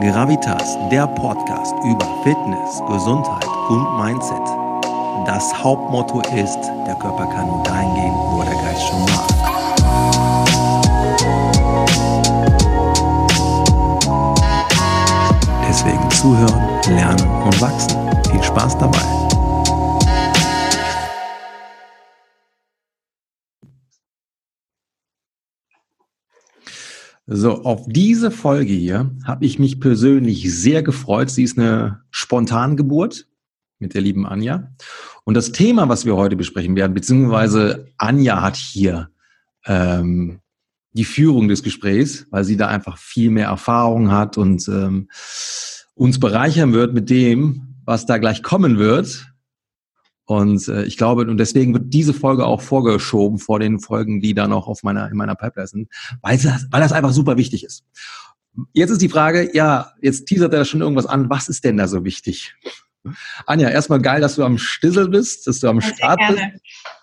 Gravitas, der Podcast über Fitness, Gesundheit und Mindset. Das Hauptmotto ist, der Körper kann nur dahin gehen, wo der Geist schon war. Deswegen zuhören, lernen und wachsen. Viel Spaß dabei. So, auf diese Folge hier habe ich mich persönlich sehr gefreut. Sie ist eine Spontangeburt mit der lieben Anja. Und das Thema, was wir heute besprechen werden, beziehungsweise Anja hat hier ähm, die Führung des Gesprächs, weil sie da einfach viel mehr Erfahrung hat und ähm, uns bereichern wird mit dem, was da gleich kommen wird. Und äh, ich glaube, und deswegen wird diese Folge auch vorgeschoben vor den Folgen, die da noch auf meiner, in meiner Pipeline sind, weil das, weil das einfach super wichtig ist. Jetzt ist die Frage, ja, jetzt teasert er schon irgendwas an, was ist denn da so wichtig? Anja, erstmal geil, dass du am Stissel bist, dass du am Start bist.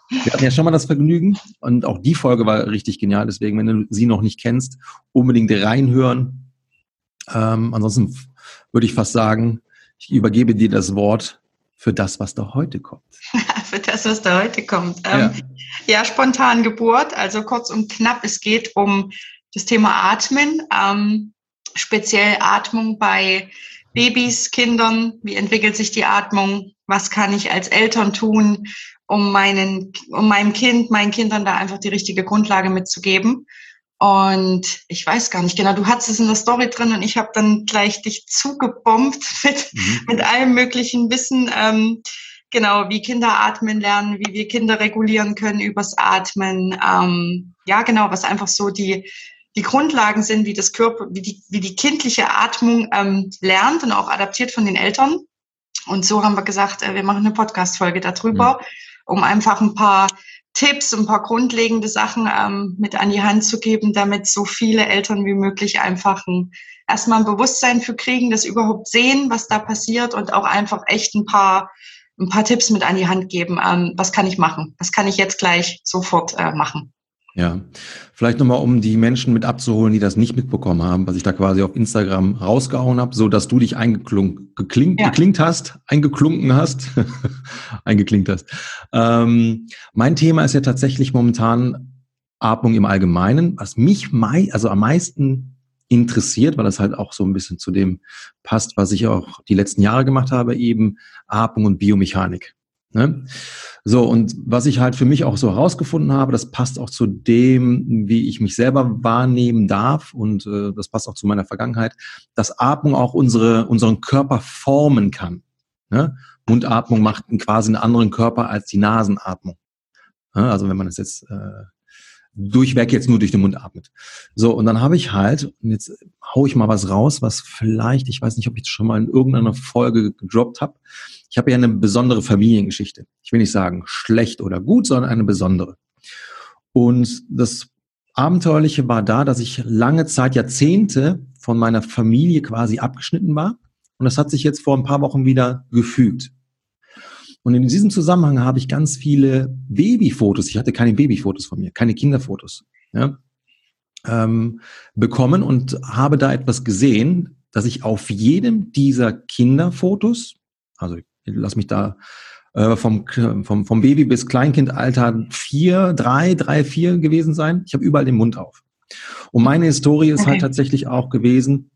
Wir hatten ja schon mal das Vergnügen und auch die Folge war richtig genial. Deswegen, wenn du sie noch nicht kennst, unbedingt reinhören. Ähm, ansonsten würde ich fast sagen, ich übergebe dir das Wort für das, was da heute kommt. für das, was da heute kommt. Ähm, ja. ja, spontan Geburt, also kurz und knapp, es geht um das Thema Atmen, ähm, speziell Atmung bei Babys, Kindern, wie entwickelt sich die Atmung, was kann ich als Eltern tun, um meinen, um meinem Kind, meinen Kindern da einfach die richtige Grundlage mitzugeben. Und ich weiß gar nicht genau, du hattest es in der Story drin und ich habe dann gleich dich zugebombt mit, mhm. mit allem möglichen Wissen. Ähm, genau, wie Kinder atmen lernen, wie wir Kinder regulieren können übers Atmen. Ähm, ja, genau, was einfach so die, die Grundlagen sind, wie das Körper, wie die, wie die kindliche Atmung ähm, lernt und auch adaptiert von den Eltern. Und so haben wir gesagt, äh, wir machen eine Podcast-Folge darüber, mhm. um einfach ein paar Tipps, ein paar grundlegende Sachen ähm, mit an die Hand zu geben, damit so viele Eltern wie möglich einfach ein, erstmal ein Bewusstsein für kriegen, das überhaupt sehen, was da passiert und auch einfach echt ein paar, ein paar Tipps mit an die Hand geben. Ähm, was kann ich machen? Was kann ich jetzt gleich sofort äh, machen? Ja, vielleicht nochmal, um die Menschen mit abzuholen, die das nicht mitbekommen haben, was ich da quasi auf Instagram rausgehauen habe, so dass du dich eingeklunkt, geklingt, ja. geklingt hast, eingeklunken hast, eingeklinkt hast. Ähm, mein Thema ist ja tatsächlich momentan Atmung im Allgemeinen, was mich mei also am meisten interessiert, weil das halt auch so ein bisschen zu dem passt, was ich auch die letzten Jahre gemacht habe, eben Atmung und Biomechanik. Ne? So, und was ich halt für mich auch so herausgefunden habe, das passt auch zu dem, wie ich mich selber wahrnehmen darf und äh, das passt auch zu meiner Vergangenheit, dass Atmung auch unsere, unseren Körper formen kann. Ne? Mundatmung macht quasi einen anderen Körper als die Nasenatmung. Ne? Also wenn man das jetzt äh, durchweg jetzt nur durch den Mund atmet. So, und dann habe ich halt, und jetzt hau ich mal was raus, was vielleicht, ich weiß nicht, ob ich das schon mal in irgendeiner Folge gedroppt habe, ich habe ja eine besondere Familiengeschichte. Ich will nicht sagen schlecht oder gut, sondern eine besondere. Und das Abenteuerliche war da, dass ich lange Zeit, Jahrzehnte von meiner Familie quasi abgeschnitten war. Und das hat sich jetzt vor ein paar Wochen wieder gefügt. Und in diesem Zusammenhang habe ich ganz viele Babyfotos, ich hatte keine Babyfotos von mir, keine Kinderfotos, ja, ähm, bekommen und habe da etwas gesehen, dass ich auf jedem dieser Kinderfotos, also lass mich da äh, vom, vom, vom Baby bis Kleinkindalter vier, drei, drei, vier gewesen sein. Ich habe überall den Mund auf. Und meine Historie ist halt okay. halt tatsächlich auch gewesen,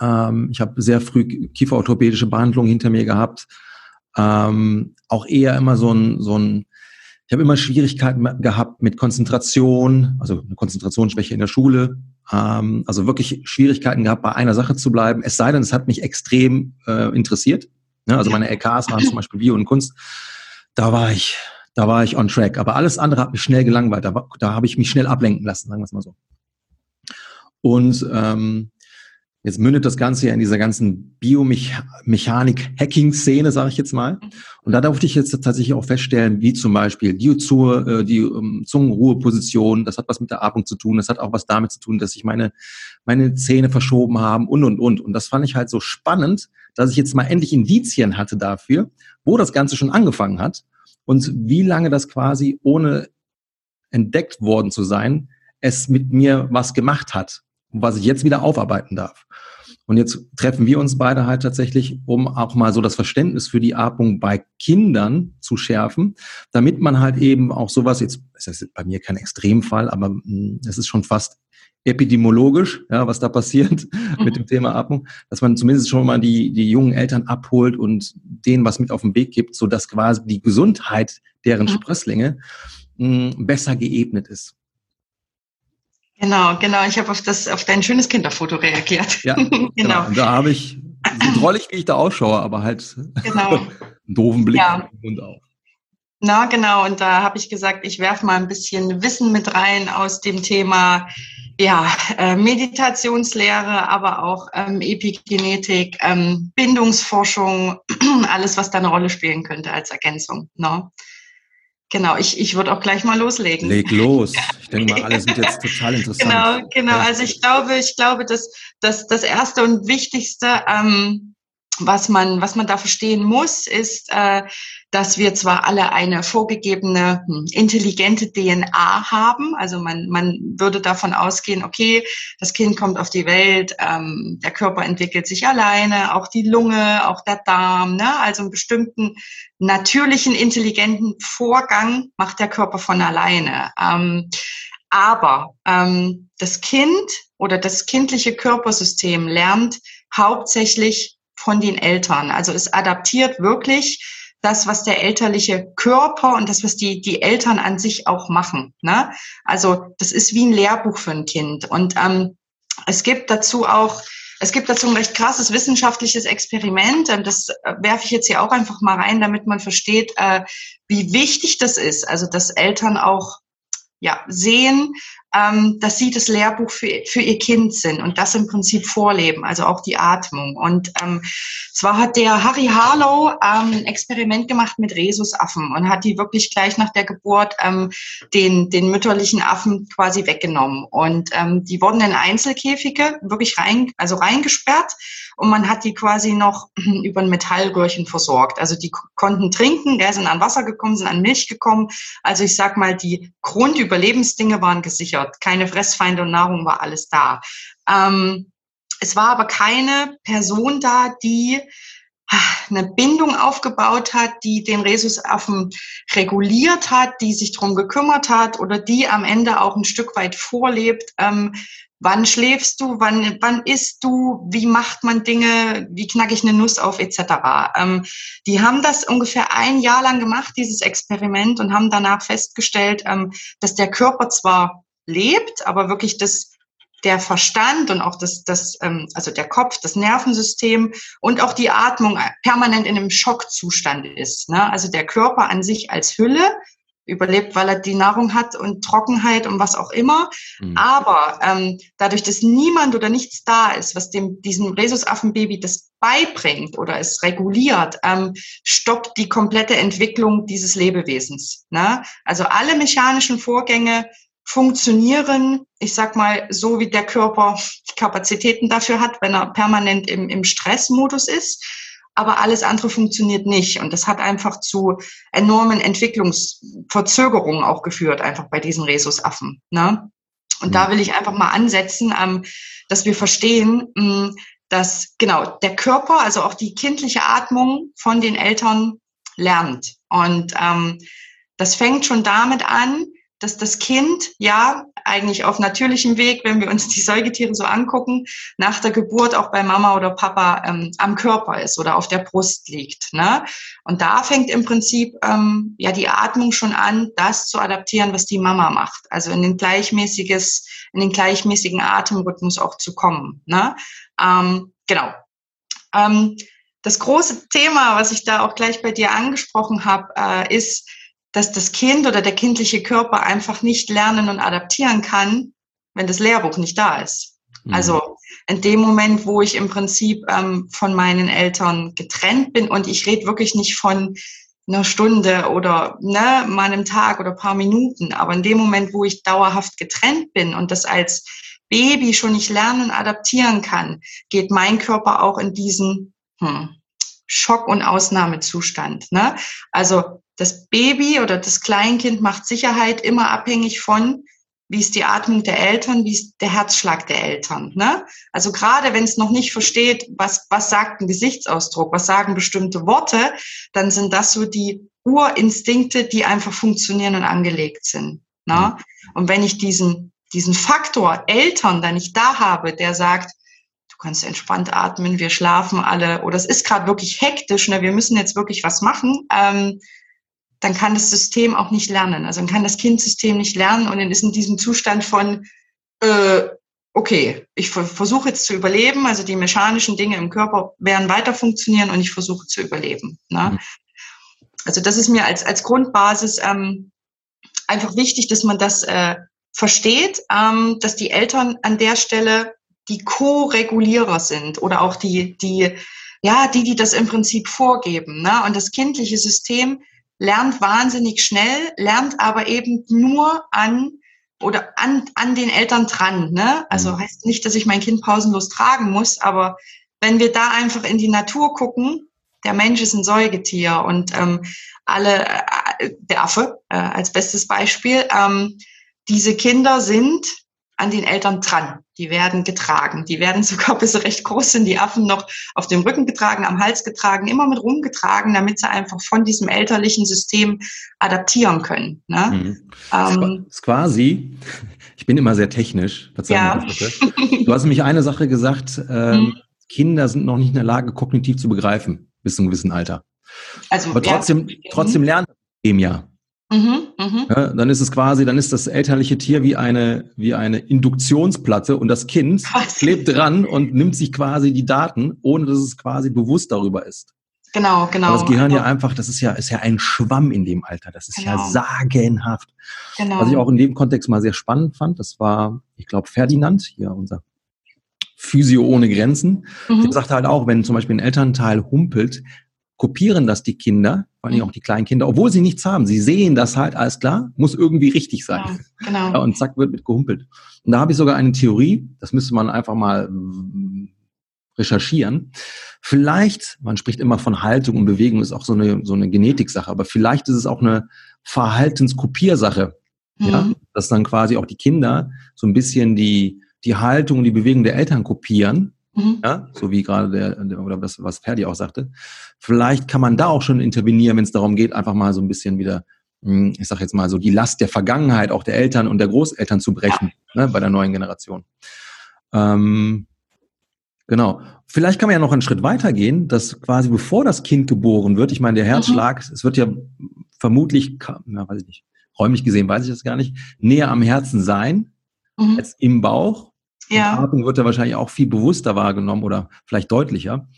ähm, ich habe sehr früh kieferorthopädische Behandlung hinter mir gehabt. Ähm, auch eher immer so ein, so ein ich habe immer Schwierigkeiten gehabt mit Konzentration, also eine Konzentrationsschwäche in der Schule. Ähm, also wirklich Schwierigkeiten gehabt, bei einer Sache zu bleiben. Es sei denn, es hat mich extrem äh, interessiert. Ne? Also meine LKs waren zum Beispiel Bio und Kunst. Da war ich, da war ich on track. Aber alles andere hat mich schnell gelangweilt. Da, da habe ich mich schnell ablenken lassen, sagen wir es mal so. Und ähm, jetzt mündet das Ganze ja in dieser ganzen Biomechanik-Hacking-Szene, sage ich jetzt mal. Und da durfte ich jetzt tatsächlich auch feststellen, wie zum Beispiel die, zur, äh, die um, Zungenruheposition, das hat was mit der Atmung zu tun, das hat auch was damit zu tun, dass sich meine, meine Zähne verschoben haben und, und, und. Und das fand ich halt so spannend, dass ich jetzt mal endlich Indizien hatte dafür, wo das Ganze schon angefangen hat und wie lange das quasi ohne entdeckt worden zu sein, es mit mir was gemacht hat, was ich jetzt wieder aufarbeiten darf. Und jetzt treffen wir uns beide halt tatsächlich, um auch mal so das Verständnis für die Atmung bei Kindern zu schärfen, damit man halt eben auch sowas, jetzt ist das bei mir kein Extremfall, aber hm, es ist schon fast epidemiologisch, ja, was da passiert mhm. mit dem Thema Atmung, dass man zumindest schon mal die, die jungen Eltern abholt und denen was mit auf den Weg gibt, so dass quasi die Gesundheit deren mhm. Sprösslinge mh, hm, besser geebnet ist. Genau, genau. Ich habe auf das, auf dein schönes Kinderfoto reagiert. Ja, genau. genau. Da habe ich, so drollig wie ich da ausschaue, aber halt genau. einen doofen Blick ja. und auch. Na, genau. Und da habe ich gesagt, ich werfe mal ein bisschen Wissen mit rein aus dem Thema ja, äh, Meditationslehre, aber auch ähm, Epigenetik, ähm, Bindungsforschung, alles, was da eine Rolle spielen könnte als Ergänzung. Ne? Genau, ich, ich würde auch gleich mal loslegen. Leg los. Ich denke mal, alle sind jetzt total interessant. Genau, genau. Also ich glaube, ich glaube, dass, dass das Erste und Wichtigste, ähm, was man, was man da verstehen muss, ist, äh, dass wir zwar alle eine vorgegebene hm, intelligente DNA haben. Also man, man würde davon ausgehen, okay, das Kind kommt auf die Welt, ähm, der Körper entwickelt sich alleine, auch die Lunge, auch der Darm. Ne? Also einen bestimmten natürlichen, intelligenten Vorgang macht der Körper von alleine. Ähm, aber ähm, das Kind oder das kindliche Körpersystem lernt hauptsächlich von den Eltern. Also es adaptiert wirklich das, was der elterliche Körper und das, was die, die Eltern an sich auch machen. Ne? Also das ist wie ein Lehrbuch für ein Kind. Und ähm, es gibt dazu auch, es gibt dazu ein recht krasses wissenschaftliches Experiment. Ähm, das äh, werfe ich jetzt hier auch einfach mal rein, damit man versteht, äh, wie wichtig das ist. Also dass Eltern auch ja, sehen, ähm, dass sie das Lehrbuch für, für ihr Kind sind und das im Prinzip vorleben, also auch die Atmung. Und ähm, zwar hat der Harry Harlow ähm, ein Experiment gemacht mit Rhesusaffen und hat die wirklich gleich nach der Geburt ähm, den, den mütterlichen Affen quasi weggenommen. Und ähm, die wurden in Einzelkäfige wirklich rein, also reingesperrt und man hat die quasi noch über ein Metallröhrchen versorgt. Also die konnten trinken, gell, sind an Wasser gekommen, sind an Milch gekommen. Also ich sag mal, die Grundüberlebensdinge waren gesichert gesichert. Keine Fressfeinde und Nahrung war alles da. Ähm, es war aber keine Person da, die ah, eine Bindung aufgebaut hat, die den Rhesusaffen reguliert hat, die sich drum gekümmert hat oder die am Ende auch ein Stück weit vorlebt. Ähm, wann schläfst du, wann, wann isst du, wie macht man Dinge, wie knacke ich eine Nuss auf, etc. Ähm, die haben das ungefähr ein Jahr lang gemacht, dieses Experiment, und haben danach festgestellt, ähm, dass der Körper zwar lebt, aber wirklich das der Verstand und auch das, das ähm, also der Kopf, das Nervensystem und auch die Atmung permanent in einem Schockzustand ist. Ne? Also der Körper an sich als Hülle überlebt, weil er die Nahrung hat und Trockenheit und was auch immer. Mhm. Aber ähm, dadurch, dass niemand oder nichts da ist, was dem diesem Rhesusaffenbaby das beibringt oder es reguliert, ähm, stoppt die komplette Entwicklung dieses Lebewesens. Ne? Also alle mechanischen Vorgänge funktionieren, ich sag mal, so wie der Körper Kapazitäten dafür hat, wenn er permanent im, im Stressmodus ist. Aber alles andere funktioniert nicht. Und das hat einfach zu enormen Entwicklungsverzögerungen auch geführt, einfach bei diesen Rhesusaffen. Ne? Und mhm. da will ich einfach mal ansetzen, ähm, dass wir verstehen, mh, hm, dass genau der Körper, also auch die kindliche Atmung von den Eltern lernt. Und ähm, das fängt schon damit an, dass das Kind ja eigentlich auf natürlichem Weg, wenn wir uns die Säugetiere so angucken, nach der Geburt auch bei Mama oder Papa ähm, am Körper ist oder auf der Brust liegt. Ne? Und da fängt im Prinzip ähm, ja die Atmung schon an, das zu adaptieren, was die Mama macht. Also in den gleichmäßiges, in den gleichmäßigen Atemrhythmus auch zu kommen. Ne? Ähm, genau. Ähm, das große Thema, was ich da auch gleich bei dir angesprochen habe, äh, ist, dass das Kind oder der kindliche Körper einfach nicht lernen und adaptieren kann, wenn das Lehrbuch nicht da ist. Mhm. Also in dem Moment, wo ich im Prinzip ähm, von meinen Eltern getrennt bin und ich rede wirklich nicht von einer Stunde oder ne, mal einem Tag oder paar Minuten, aber in dem Moment, wo ich dauerhaft getrennt bin und das als Baby schon nicht lernen und adaptieren kann, geht mein Körper auch in diesen hm, Schock- und Ausnahmezustand. Ne? Also das Baby oder das Kleinkind macht Sicherheit immer abhängig von, wie ist die Atmung der Eltern, wie ist der Herzschlag der Eltern. Ne? Also gerade wenn es noch nicht versteht, was, was sagt ein Gesichtsausdruck, was sagen bestimmte Worte, dann sind das so die Urinstinkte, die einfach funktionieren und angelegt sind. Ne? Mhm. Und wenn ich diesen, diesen Faktor Eltern dann nicht da habe, der sagt, du kannst entspannt atmen, wir schlafen alle, oder es ist gerade wirklich hektisch, ne, wir müssen jetzt wirklich was machen, ähm, dann kann das System auch nicht lernen. Also dann kann das Kindsystem nicht lernen und dann ist in diesem Zustand von, äh, okay, ich versuche jetzt zu überleben, also die mechanischen Dinge im Körper werden weiter funktionieren und ich versuche zu überleben. Ne? Mhm. Also das ist mir als, als Grundbasis ähm, einfach wichtig, dass man das äh, versteht, ähm, dass die Eltern an der Stelle die Co-Regulierer sind oder auch die, die, ja, die, die das im Prinzip vorgeben. Ne? Und das kindliche System lernt wahnsinnig schnell, lernt aber eben nur an oder an, an den Eltern dran. Ne? Also mhm. heißt nicht, dass ich mein Kind pausenlos tragen muss, aber wenn wir da einfach in die Natur gucken, der Mensch ist ein Säugetier und ähm, alle, äh, der Affe äh, als bestes Beispiel, ähm, diese Kinder sind an den Eltern dran. Die werden getragen. Die werden sogar, bis sie recht groß sind, die Affen noch auf dem Rücken getragen, am Hals getragen, immer mit rumgetragen, damit sie einfach von diesem elterlichen System adaptieren können. Ne? Mhm. Ähm, ist quasi, ich bin immer sehr technisch. Ja. Du hast nämlich eine Sache gesagt, ähm, mhm. Kinder sind noch nicht in der Lage, kognitiv zu begreifen, bis zu einem gewissen Alter. Also, Aber trotzdem, ja. trotzdem lernen dem ja. Mhm, mh. ja, dann ist es quasi, dann ist das elterliche Tier wie eine, wie eine Induktionsplatte und das Kind Was? klebt dran und nimmt sich quasi die Daten, ohne dass es quasi bewusst darüber ist. Genau, genau. Aber das Gehirn ja einfach, das ist ja, ist ja ein Schwamm in dem Alter. Das ist genau. ja sagenhaft. Genau. Was ich auch in dem Kontext mal sehr spannend fand, das war, ich glaube, Ferdinand, hier unser Physio ohne Grenzen. Mhm. Der sagte halt auch, wenn zum Beispiel ein Elternteil humpelt, kopieren das die Kinder, vor allem mhm. auch die kleinen Kinder, obwohl sie nichts haben. Sie sehen das halt, alles klar, muss irgendwie richtig sein. Ja, genau. Ja, und zack, wird mit gehumpelt. Und da habe ich sogar eine Theorie, das müsste man einfach mal mm, recherchieren. Vielleicht, man spricht immer von Haltung und Bewegung, ist auch so eine, so eine Genetiksache, aber vielleicht ist es auch eine Verhaltenskopiersache. Mhm. Ja, dass dann quasi auch die Kinder so ein bisschen die, die Haltung und die Bewegung der Eltern kopieren Mhm. Ja, so wie gerade der, oder was, was Ferdi auch sagte. Vielleicht kann man da auch schon intervenieren, wenn es darum geht, einfach mal so ein bisschen wieder, hm, ich sag jetzt mal so, die Last der Vergangenheit auch der Eltern und der Großeltern zu brechen, ne, bei der neuen Generation. Ähm, genau. Vielleicht kann man ja noch einen Schritt weiter gehen, dass quasi bevor das Kind geboren wird, ich meine, der Herzschlag, mhm. es wird ja vermutlich, na, weiß ich nicht, räumlich gesehen weiß ich das gar nicht, näher am Herzen sein mhm. als im Bauch. Ja. Die Atmung wird da wahrscheinlich auch viel bewusster wahrgenommen oder vielleicht deutlicher,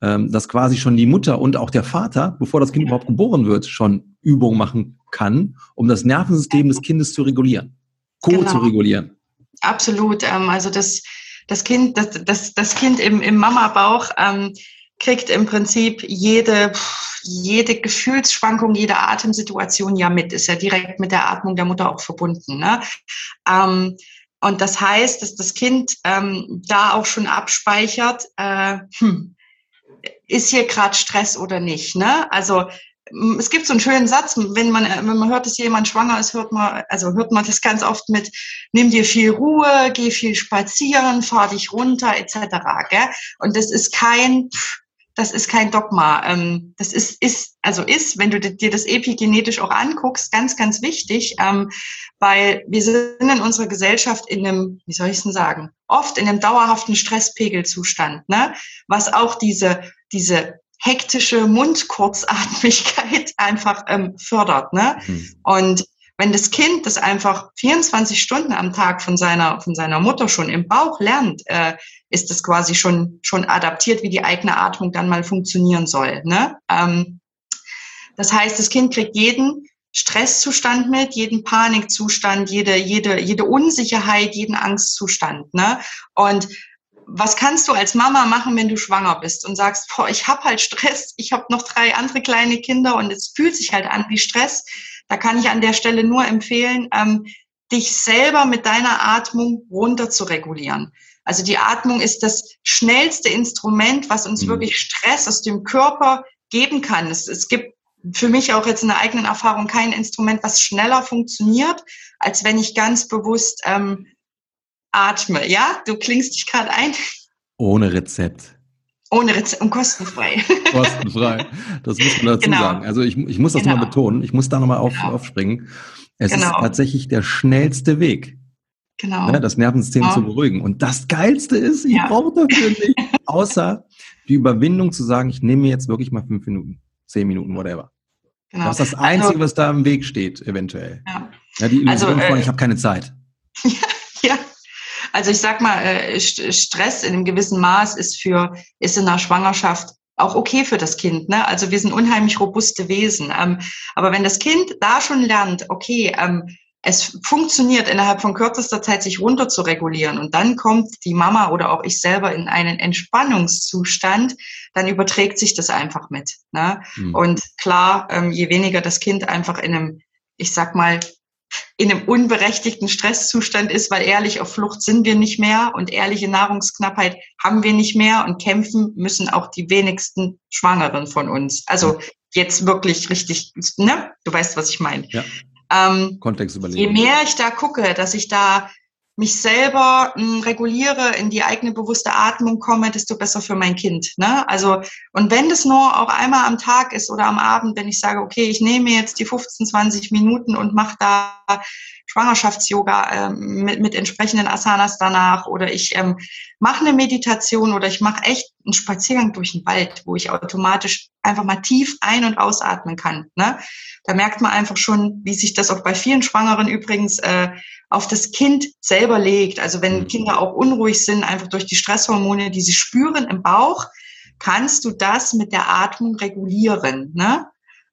ähm, dass quasi schon die Mutter und auch der Vater, bevor das Kind überhaupt geboren wird, schon Übungen machen kann, um das Nervensystem des Kindes zu regulieren, Co genau. zu regulieren. Absolut. Ähm, also das, das Kind, das, das, das Kind im, im Mama-Bauch ähm, kriegt im Prinzip jede, jede Gefühlsschwankung, jede Atemsituation ja mit, ist ja direkt mit der Atmung der Mutter auch verbunden. Ne? Ähm, und das heißt, dass das Kind ähm, da auch schon abspeichert, äh, hm, ist hier gerade Stress oder nicht. Ne? Also es gibt so einen schönen Satz, wenn man, wenn man hört, dass jemand schwanger ist, hört man, also hört man das ganz oft mit, nimm dir viel Ruhe, geh viel spazieren, fahr dich runter, etc. Gell? Und das ist kein, pff, das ist kein Dogma. Ähm, das ist, ist, also ist, wenn du dir das epigenetisch auch anguckst, ganz, ganz wichtig, ähm, weil wir sind in unserer Gesellschaft in einem, wie soll ich es denn sagen, oft in einem dauerhaften Stresspegelzustand, ne? was auch diese, diese hektische Mundkurzatmigkeit einfach ähm, fördert. Ne? Mhm. Und wenn das Kind das einfach 24 Stunden am Tag von seiner, von seiner Mutter schon im Bauch lernt, äh, ist das quasi schon, schon adaptiert, wie die eigene Atmung dann mal funktionieren soll. Ne? Ähm, das heißt, das Kind kriegt jeden Stresszustand mit, jeden Panikzustand, jede, jede, jede Unsicherheit, jeden Angstzustand. Ne? Und was kannst du als Mama machen, wenn du schwanger bist und sagst, boah, ich habe halt Stress, ich habe noch drei andere kleine Kinder und es fühlt sich halt an wie Stress. Da kann ich an der Stelle nur empfehlen, ähm, dich selber mit deiner Atmung runter zu regulieren. Also die Atmung ist das schnellste Instrument, was uns mhm. wirklich Stress aus dem Körper geben kann. Es, es gibt für mich auch jetzt in der eigenen Erfahrung kein Instrument, was schneller funktioniert, als wenn ich ganz bewusst ähm, atme. Ja, du klingst dich gerade ein. Ohne Rezept. Ohne Rezept und kostenfrei. Kostenfrei. Das muss man dazu genau. sagen. Also ich, ich muss das genau. mal betonen. Ich muss da nochmal auf, genau. aufspringen. Es genau. ist tatsächlich der schnellste Weg. Genau. Ne, das Nervensystem ja. zu beruhigen. Und das Geilste ist, ich ja. brauche dafür nicht, außer die Überwindung zu sagen, ich nehme mir jetzt wirklich mal fünf Minuten, zehn Minuten, whatever. Genau. Das ist das Einzige, also, was da im Weg steht, eventuell. Ja. ja die Illusion also, äh, von, ich habe keine Zeit. ja, also ich sag mal, äh, Stress in einem gewissen Maß ist für, ist in der Schwangerschaft auch okay für das Kind. Ne? Also wir sind unheimlich robuste Wesen. Ähm, aber wenn das Kind da schon lernt, okay, ähm, es funktioniert innerhalb von kürzester Zeit, sich runter zu regulieren und dann kommt die Mama oder auch ich selber in einen Entspannungszustand, dann überträgt sich das einfach mit. Ne? Mhm. Und klar, ähm, je weniger das Kind einfach in einem, ich sag mal, in einem unberechtigten Stresszustand ist, weil ehrlich auf Flucht sind wir nicht mehr und ehrliche Nahrungsknappheit haben wir nicht mehr und kämpfen müssen auch die wenigsten Schwangeren von uns. Also jetzt wirklich richtig, ne? Du weißt, was ich meine. Ja. Ähm, Kontext überlegen. Je mehr ich da gucke, dass ich da mich selber m, hm, reguliere, in die eigene bewusste Atmung komme, desto besser für mein Kind. Ne? Also, und wenn das nur auch einmal am Tag ist oder am Abend, wenn ich sage, okay, ich nehme jetzt die 15, 20 Minuten und mache da Schwangerschafts-Yoga ähm, mit, mit entsprechenden Asanas danach oder ich ähm, mache eine Meditation oder ich mache echt einen Spaziergang durch den Wald, wo ich automatisch einfach mal tief ein- und ausatmen kann. Ne? Da merkt man einfach schon, wie sich das auch bei vielen Schwangeren übrigens äh, auf das Kind selber legt. Also wenn mhm. Kinder auch unruhig sind, einfach durch die Stresshormone, die sie spüren im Bauch, kannst du das mit der Atmung regulieren. Ne?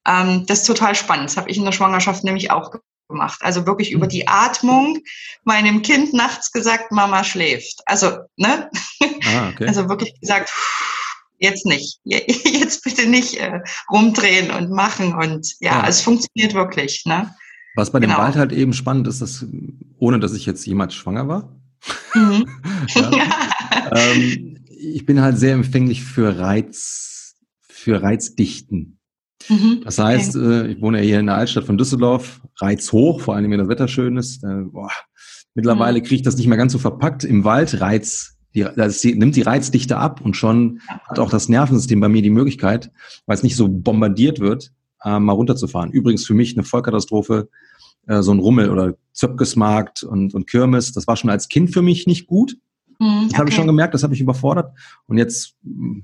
Ähm, das ist total spannend. Das habe ich in der Schwangerschaft nämlich auch gemacht. Also wirklich über mhm. die Atmung meinem Kind nachts gesagt, Mama schläft. Also, ne? Ah, okay. Also wirklich gesagt, jetzt nicht. Jetzt bitte nicht äh, rumdrehen und machen. Und ja, ja, es funktioniert wirklich. Ne? Was bei dem genau. Wald halt eben spannend ist, dass, ohne dass ich jetzt jemals schwanger war, mhm. ja, ähm, ich bin halt sehr empfänglich für Reiz, für Reizdichten. Mhm. Das heißt, okay. äh, ich wohne ja hier in der Altstadt von Düsseldorf, Reiz hoch, vor allem wenn das Wetter schön ist. Äh. Mittlerweile mhm. kriege ich das nicht mehr ganz so verpackt. Im Wald Reiz, die, das nimmt die Reizdichte ab und schon hat auch das Nervensystem bei mir die Möglichkeit, weil es nicht so bombardiert wird, äh, mal runterzufahren. Übrigens für mich eine Vollkatastrophe, äh, so ein Rummel oder Zöpkesmarkt und, und Kirmes. Das war schon als Kind für mich nicht gut. Mhm, das habe ich schon gemerkt, das habe ich überfordert. Und jetzt mh,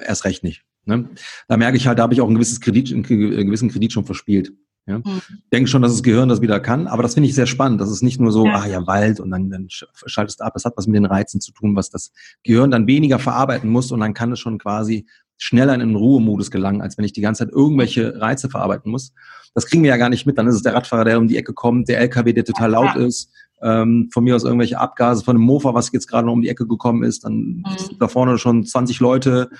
erst recht nicht. Ne? Da merke ich halt, da habe ich auch ein gewisses Kredit, einen gewissen Kredit schon verspielt. Ja? Mhm. Denke schon, dass das Gehirn das wieder kann, aber das finde ich sehr spannend. Das ist nicht nur so, ja. ah ja, Wald und dann, dann schaltest du ab. Das hat was mit den Reizen zu tun, was das Gehirn dann weniger verarbeiten muss und dann kann es schon quasi schneller in den Ruhemodus gelangen, als wenn ich die ganze Zeit irgendwelche Reize verarbeiten muss. Das kriegen wir ja gar nicht mit. Dann ist es der Radfahrer, der um die Ecke kommt, der LKW, der total laut ist, ähm, von mir aus irgendwelche Abgase von einem Mofa, was jetzt gerade noch um die Ecke gekommen ist, dann mhm. da vorne schon 20 Leute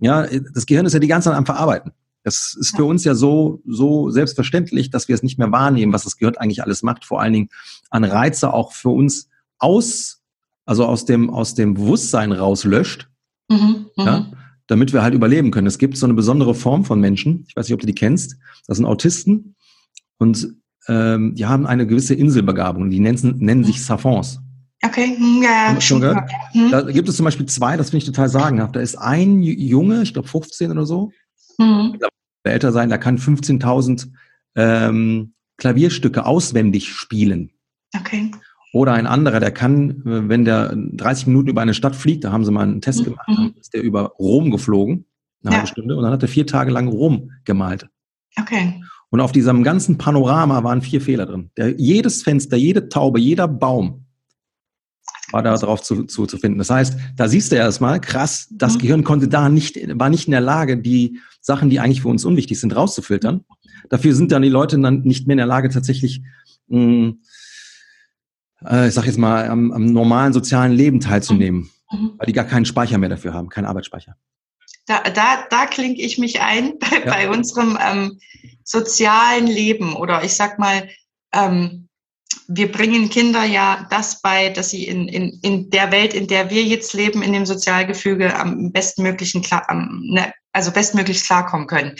ja, das Gehirn ist ja die ganze Zeit am Verarbeiten. Das ist für uns ja so, so selbstverständlich, dass wir es nicht mehr wahrnehmen, was das Gehirn eigentlich alles macht. Vor allen Dingen an Reize auch für uns aus, also aus dem, aus dem Bewusstsein rauslöscht. Mhm, mhm, ja, damit wir halt überleben können. Es gibt so eine besondere Form von Menschen, ich weiß nicht, ob du die kennst, das sind Autisten und ähm, die haben eine gewisse Inselbegabung, die nennen, nennen sich Savants. Okay, hm, ja, ja. Schon gehört? Hm. Da gibt es zum Beispiel zwei, das finde ich total sagenhaft. Da ist ein Junge, ich glaube 15 oder so, mhm. älter sein, der kann 15.000 ähm, Klavierstücke auswendig spielen. Okay. Oder ein anderer, der kann, wenn der 30 Minuten über eine Stadt fliegt, da haben sie mal einen Test mhm. gemacht, mhm. ist der über Rom geflogen, eine ja. halbe Stunde, und dann hat er vier Tage lang Rom gemalt. Okay. Und auf diesem ganzen Panorama waren vier Fehler drin. Der, jedes Fenster, jede Taube, jeder Baum war da drauf zu, zu, zu finden. Das heißt, da siehst du ja erstmal, krass, das mhm. Gehirn konnte da nicht, war nicht in der Lage, die Sachen, die eigentlich für uns unwichtig sind, rauszufiltern. Dafür sind dann die Leute dann nicht mehr in der Lage, tatsächlich, mh, hm, äh, ich sag jetzt mal, am, am normalen sozialen Leben teilzunehmen, mhm. weil die gar keinen Speicher mehr dafür haben, keinen Arbeitsspeicher. Da, da, da klinke ich mich ein bei, ja. bei unserem ähm, sozialen Leben oder ich sag mal, ähm, wir bringen Kinder ja das bei, dass sie in, in, in der Welt, in der wir jetzt leben, in dem Sozialgefüge am bestmöglichen, am, ne, also bestmöglich klarkommen können.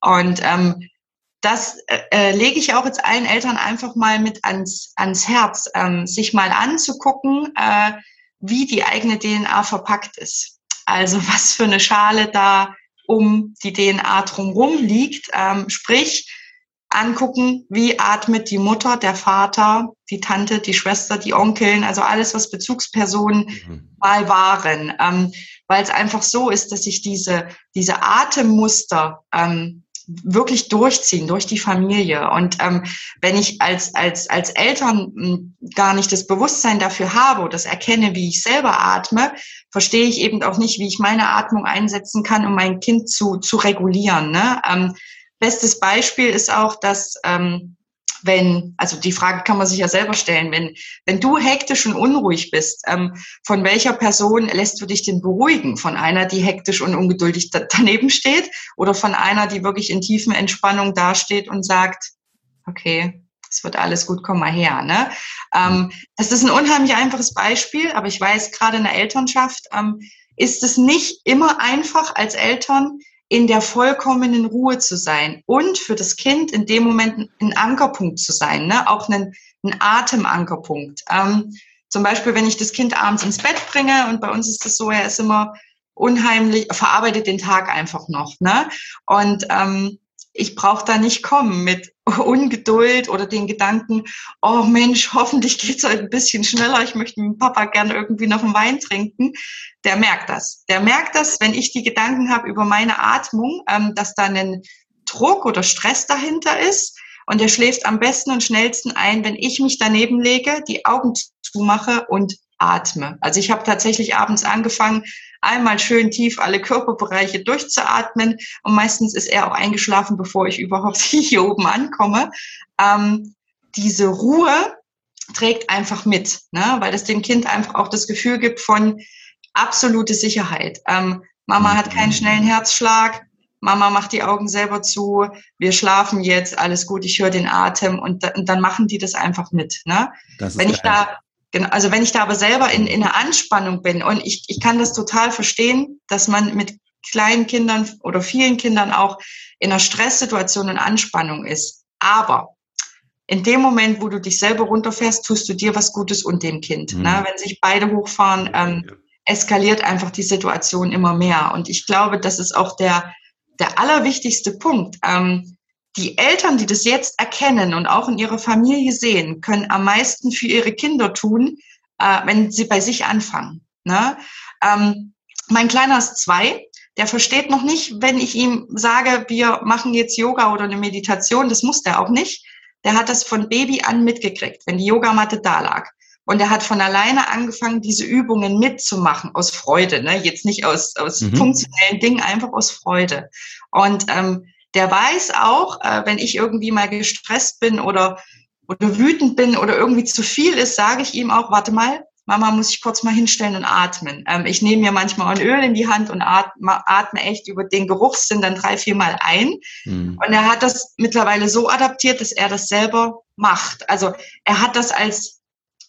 Und ähm, das äh, äh, lege ich auch jetzt allen Eltern einfach mal mit ans, ans Herz, ähm, sich mal anzugucken, äh, wie die eigene DNA verpackt ist. Also was für eine Schale da um die DNA drumherum liegt. Ähm, sprich, angucken, wie atmet die Mutter, der Vater, die Tante, die Schwester, die Onkeln, also alles, was Bezugspersonen mhm. mal waren. Ähm, Weil es einfach so ist, dass sich diese, diese Atemmuster ähm, wirklich durchziehen durch die Familie. Und ähm, wenn ich als, als, als Eltern hm, gar nicht das Bewusstsein dafür habe oder das erkenne, wie ich selber atme, verstehe ich eben auch nicht, wie ich meine Atmung einsetzen kann, um mein Kind zu, zu regulieren. Ne? Ähm, bestes Beispiel ist auch, dass ähm, wenn, also die Frage kann man sich ja selber stellen, wenn, wenn du hektisch und unruhig bist, ähm, von welcher Person lässt du dich denn beruhigen? Von einer, die hektisch und ungeduldig da, daneben steht oder von einer, die wirklich in tiefen Entspannung dasteht und sagt, okay, es wird alles gut, komm mal her. Ne? Ähm, das ist ein unheimlich einfaches Beispiel, aber ich weiß, gerade in der Elternschaft ähm, ist es nicht immer einfach als Eltern, in der vollkommenen Ruhe zu sein und für das Kind in dem Moment ein Ankerpunkt zu sein, ne? auch ein, ein Atemankerpunkt. Ähm, zum Beispiel, wenn ich das Kind abends ins Bett bringe und bei uns ist das so, er ist immer unheimlich, verarbeitet den Tag einfach noch. Ne? Und ähm, ich brauche da nicht kommen mit Ungeduld oder den Gedanken, oh Mensch, hoffentlich geht's heute ein bisschen schneller, ich möchte mit Papa gerne irgendwie noch einen Wein trinken. Der merkt das. Der merkt das, wenn ich die Gedanken habe über meine Atmung, ähm, dass da ein Druck oder Stress dahinter ist. Und er schläft am besten und schnellsten ein, wenn ich mich daneben lege, die Augen zumache und atme. Also ich habe tatsächlich abends angefangen, einmal schön tief alle Körperbereiche durchzuatmen und meistens ist er auch eingeschlafen, bevor ich überhaupt hier oben ankomme. Ähm, diese Ruhe trägt einfach mit, ne? weil das dem Kind einfach auch das Gefühl gibt von absolute Sicherheit. Ähm, Mama hat keinen schnellen Herzschlag, Mama macht die Augen selber zu, wir schlafen jetzt, alles gut, ich höre den Atem und, und, dann machen die das einfach mit. Ne? Wenn ich da Genau, also wenn ich da aber selber in, in einer Anspannung bin und ich, ich kann das total verstehen, dass man mit kleinen Kindern oder vielen Kindern auch in einer Stresssituation in Anspannung ist. Aber in dem Moment, wo du dich selber runterfährst, tust du dir was Gutes und dem Kind. Mhm. Ne? Wenn sich beide hochfahren, ähm, eskaliert einfach die Situation immer mehr. Und ich glaube, das ist auch der, der allerwichtigste Punkt. Ähm, die Eltern, die das jetzt erkennen und auch in ihrer Familie sehen, können am meisten für ihre Kinder tun, äh, wenn sie bei sich anfangen. Ne? Ähm, mein Kleiner ist zwei, der versteht noch nicht, wenn ich ihm sage, wir machen jetzt Yoga oder eine Meditation, das muss der auch nicht. Der hat das von Baby an mitgekriegt, wenn die Yogamatte da lag. Und er hat von alleine angefangen, diese Übungen mitzumachen, aus Freude, ne? jetzt nicht aus, aus mhm. funktionellen Dingen, einfach aus Freude. Und ähm, der weiß auch, äh, wenn ich irgendwie mal gestresst bin oder, oder wütend bin oder irgendwie zu viel ist, sage ich ihm auch, warte mal, Mama muss ich kurz mal hinstellen und atmen. Ähm, ich nehme mir manchmal ein Öl in die Hand und atme, atme echt über den Geruchssinn dann drei, vier Mal ein. Mhm. Und er hat das mittlerweile so adaptiert, dass er das selber macht. Also er hat das als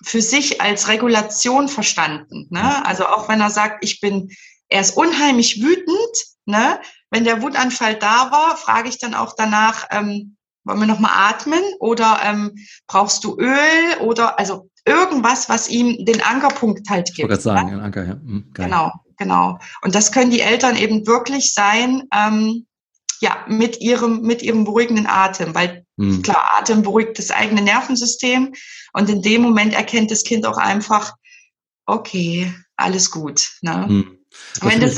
für sich als Regulation verstanden. Ne? Mhm. Also auch wenn er sagt, ich bin, er ist unheimlich wütend, ne? Wenn der Wutanfall da war, frage ich dann auch danach, ähm, wollen wir nochmal atmen oder ähm, brauchst du Öl oder also irgendwas, was ihm den Ankerpunkt halt gibt. Ich sagen, ja? Anker, ja. Mhm, genau, genau. Und das können die Eltern eben wirklich sein, ähm, ja, mit ihrem, mit ihrem beruhigenden Atem, weil mhm. klar, Atem beruhigt das eigene Nervensystem und in dem Moment erkennt das Kind auch einfach, okay, alles gut. Ne? Mhm. Wenn das,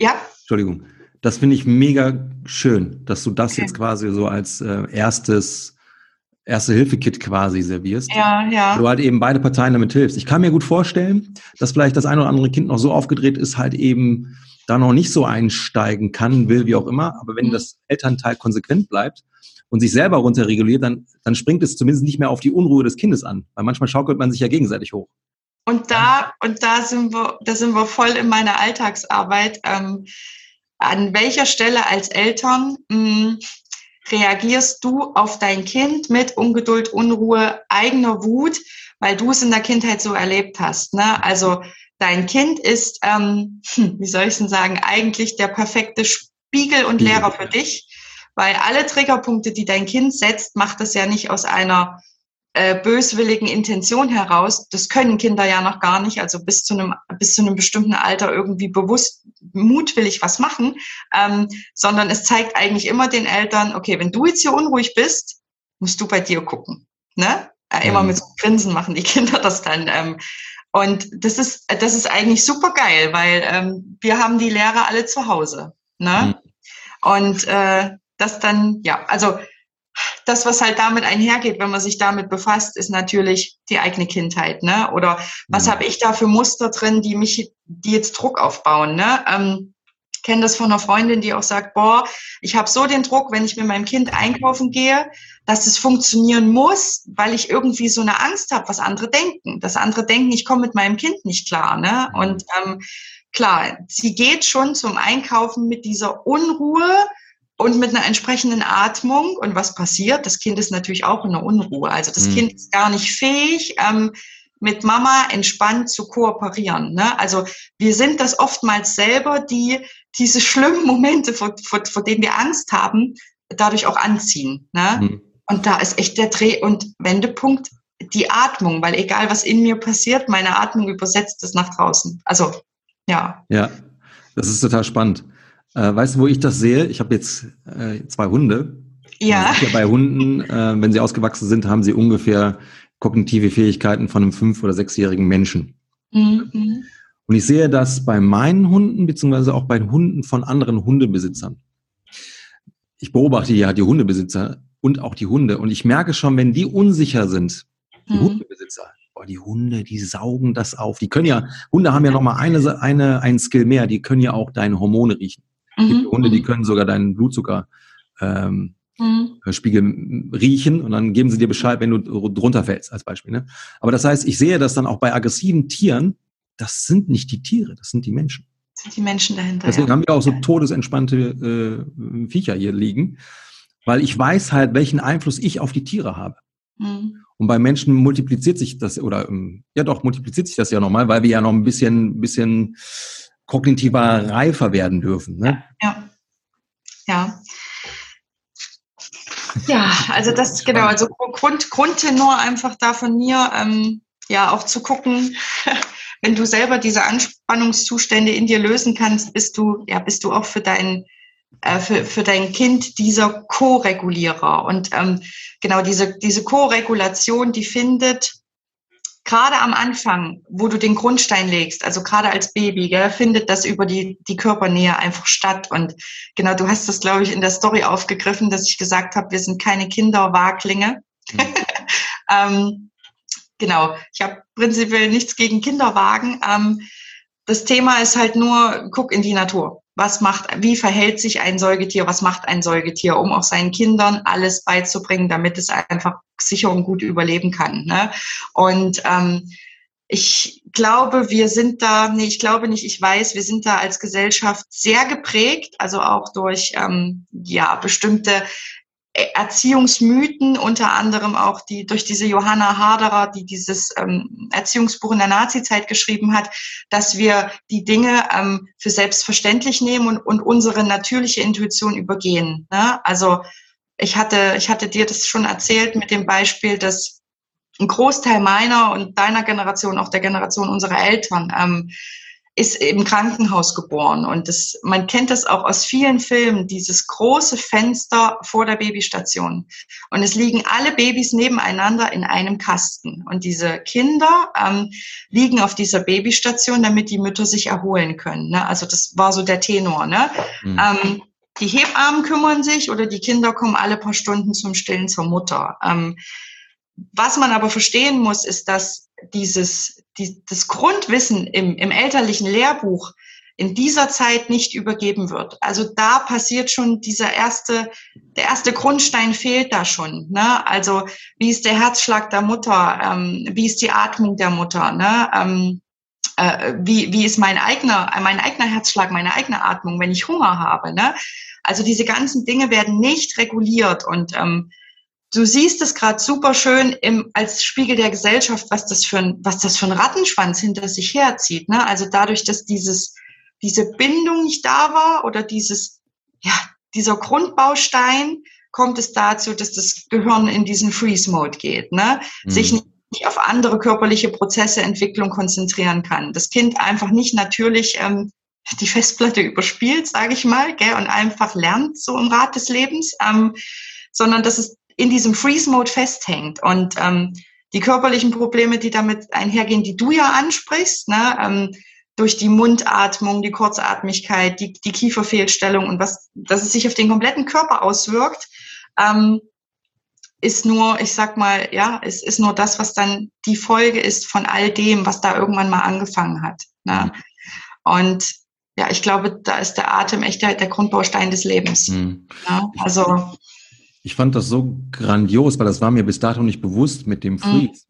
ja. Entschuldigung. Das finde ich mega schön, dass du das okay. jetzt quasi so als äh, erstes erste Hilfe-Kit quasi servierst. Ja, ja. Du halt eben beide Parteien damit hilfst. Ich kann mir gut vorstellen, dass vielleicht das ein oder andere Kind noch so aufgedreht ist, halt eben da noch nicht so einsteigen kann, will, wie auch immer. Aber wenn mhm. das Elternteil konsequent bleibt und sich selber runterreguliert, dann, dann springt es zumindest nicht mehr auf die Unruhe des Kindes an. Weil manchmal schaukelt man sich ja gegenseitig hoch. Und da, und da sind wir, da sind wir voll in meiner Alltagsarbeit. Ähm, an welcher Stelle als Eltern mh, hm, reagierst du auf dein Kind mit Ungeduld, Unruhe, eigener Wut, weil du es in der Kindheit so erlebt hast. Ne? Also dein Kind ist, ähm, hm, wie soll ich denn sagen, eigentlich der perfekte Spiegel und Lehrer für dich, weil alle Triggerpunkte, die dein Kind setzt, macht es ja nicht aus einer äh, böswilligen Intention heraus. Das können Kinder ja noch gar nicht, also bis zu einem bis zu einem bestimmten Alter irgendwie bewusst mutwillig was machen, ähm, sondern es zeigt eigentlich immer den Eltern, okay, wenn du jetzt hier unruhig bist, musst du bei dir gucken, ne? Äh, immer mhm. mit so Grinsen machen die Kinder das dann. Ähm, und das ist, das ist eigentlich super geil, weil ähm, wir haben die Lehrer alle zu Hause. Ne? Mhm. Und äh, das dann, ja, also das, was halt damit einhergeht, wenn man sich damit befasst, ist natürlich die eigene Kindheit, ne? Oder was mhm. habe ich da für Muster drin, die mich, die jetzt Druck aufbauen, ne? Ähm, kenne das von einer Freundin, die auch sagt, boah, ich habe so den Druck, wenn ich mit meinem Kind einkaufen gehe, dass es funktionieren muss, weil ich irgendwie so eine Angst habe, was andere denken. Dass andere denken, ich komme mit meinem Kind nicht klar. Ne? Mhm. Und ähm, klar, sie geht schon zum Einkaufen mit dieser Unruhe und mit einer entsprechenden Atmung. Und was passiert? Das Kind ist natürlich auch in der Unruhe. Also das mhm. Kind ist gar nicht fähig, ähm, mit Mama entspannt zu kooperieren. Ne? Also wir sind das oftmals selber, die diese schlimmen Momente, vor, vor, vor denen wir Angst haben, dadurch auch anziehen. Ne? Mhm. Und da ist echt der Dreh- und Wendepunkt die Atmung, weil egal was in mir passiert, meine Atmung übersetzt es nach draußen. Also, ja. Ja, das ist total spannend. Äh, weißt du, wo ich das sehe? Ich habe jetzt äh, zwei Hunde. Ja. ja bei Hunden, äh, wenn sie ausgewachsen sind, haben sie ungefähr kognitive Fähigkeiten von einem fünf- oder sechsjährigen Menschen. Mhm. Und ich sehe das bei meinen Hunden, beziehungsweise auch bei Hunden von anderen Hundebesitzern. Ich beobachte ja die Hundebesitzer und auch die Hunde. Und ich merke schon, wenn die unsicher sind, die mhm. Hundebesitzer, oh, die Hunde, die saugen das auf. Die können ja, Hunde haben ja nochmal eine, eine, ein Skill mehr, die können ja auch deine Hormone riechen. Mhm. Hunde, die mhm. können sogar deinen Blutzucker ähm, mhm. Spiegel riechen und dann geben sie dir Bescheid, wenn du drunter fällst, als Beispiel. Ne? Aber das heißt, ich sehe das dann auch bei aggressiven Tieren, das sind nicht die Tiere, das sind die Menschen. Das sind die Menschen dahinter. Deswegen ja. haben wir auch so todesentspannte äh, Viecher hier liegen, weil ich weiß halt, welchen Einfluss ich auf die Tiere habe. Mhm. Und bei Menschen multipliziert sich das, oder ähm, ja doch, multipliziert sich das ja nochmal, weil wir ja noch ein bisschen, bisschen kognitiver reifer werden dürfen. Ne? Ja. Ja. Ja, also das genau, also Grund, Grundtenor einfach da von mir, ähm, ja auch zu gucken, wenn du selber diese Anspannungszustände in dir lösen kannst, bist du, ja, bist du auch für dein, äh, für, für dein Kind dieser Co-Regulierer. Und ähm, genau diese, diese Co-Regulation, die findet gerade am Anfang, wo du den Grundstein legst, also gerade als Baby, gell, findet das über die, die Körpernähe einfach statt. Und genau, du hast das, glaube ich, in der Story aufgegriffen, dass ich gesagt habe, wir sind keine Kinderwaglinge. Mhm. ähm, genau, ich habe prinzipiell nichts gegen Kinderwagen. Ähm, das Thema ist halt nur, guck in die Natur was macht, wie verhält sich ein Säugetier, was macht ein Säugetier, um auch seinen Kindern alles beizubringen, damit es einfach sicher und gut überleben kann. Ne? Und ähm, ich glaube, wir sind da, nee, ich glaube nicht, ich weiß, wir sind da als Gesellschaft sehr geprägt, also auch durch ähm, ja bestimmte Erziehungsmythen, unter anderem auch die durch diese Johanna Harderer, die dieses ähm, Erziehungsbuch in der Nazizeit geschrieben hat, dass wir die Dinge ähm, für selbstverständlich nehmen und, und unsere natürliche Intuition übergehen. Ne? Also ich hatte, ich hatte dir das schon erzählt mit dem Beispiel, dass ein Großteil meiner und deiner Generation, auch der Generation unserer Eltern, ähm, ist im Krankenhaus geboren. Und das, man kennt das auch aus vielen Filmen, dieses große Fenster vor der Babystation. Und es liegen alle Babys nebeneinander in einem Kasten. Und diese Kinder ähm, liegen auf dieser Babystation, damit die Mütter sich erholen können. Ne? Also das war so der Tenor. Ne? Mhm. Ähm, die Hebammen kümmern sich oder die Kinder kommen alle paar Stunden zum Stillen zur Mutter. Ähm, was man aber verstehen muss, ist, dass dieses, die, das Grundwissen im, im elterlichen Lehrbuch in dieser Zeit nicht übergeben wird. Also da passiert schon dieser erste, der erste Grundstein fehlt da schon. Ne? Also wie ist der Herzschlag der Mutter? Ähm, wie ist die Atmung der Mutter? Ne? Ähm, äh, wie, wie ist mein eigener, mein eigener Herzschlag, meine eigene Atmung, wenn ich Hunger habe? Ne? Also diese ganzen Dinge werden nicht reguliert und ähm, du siehst es gerade super schön im, als Spiegel der Gesellschaft, was das für ein, was das für ein Rattenschwanz hinter sich herzieht. Ne? Also dadurch, dass dieses, diese Bindung nicht da war oder dieses, ja, dieser Grundbaustein kommt es dazu, dass das Gehirn in diesen Freeze-Mode geht, ne? Mhm. sich nicht auf andere körperliche Prozesse, Entwicklung konzentrieren kann. Das Kind einfach nicht natürlich ähm, die Festplatte überspielt, sage ich mal, gell, und einfach lernt so im Rad des Lebens, ähm, sondern dass es in diesem Freeze-Mode festhängt. Und ähm, die körperlichen Probleme, die damit einhergehen, die du ja ansprichst, ne, ähm, durch die Mundatmung, die Kurzatmigkeit, die, die Kieferfehlstellung und was, dass es sich auf den kompletten Körper auswirkt, ähm, ist nur, ich sag mal, ja, es ist nur das, was dann die Folge ist von all dem, was da irgendwann mal angefangen hat. Ne? Und ja, ich glaube, da ist der Atem echt der, der Grundbaustein des Lebens. Mhm. Ja, also ich fand das so grandios, weil das war mir bis dato nicht bewusst mit dem. Freeze.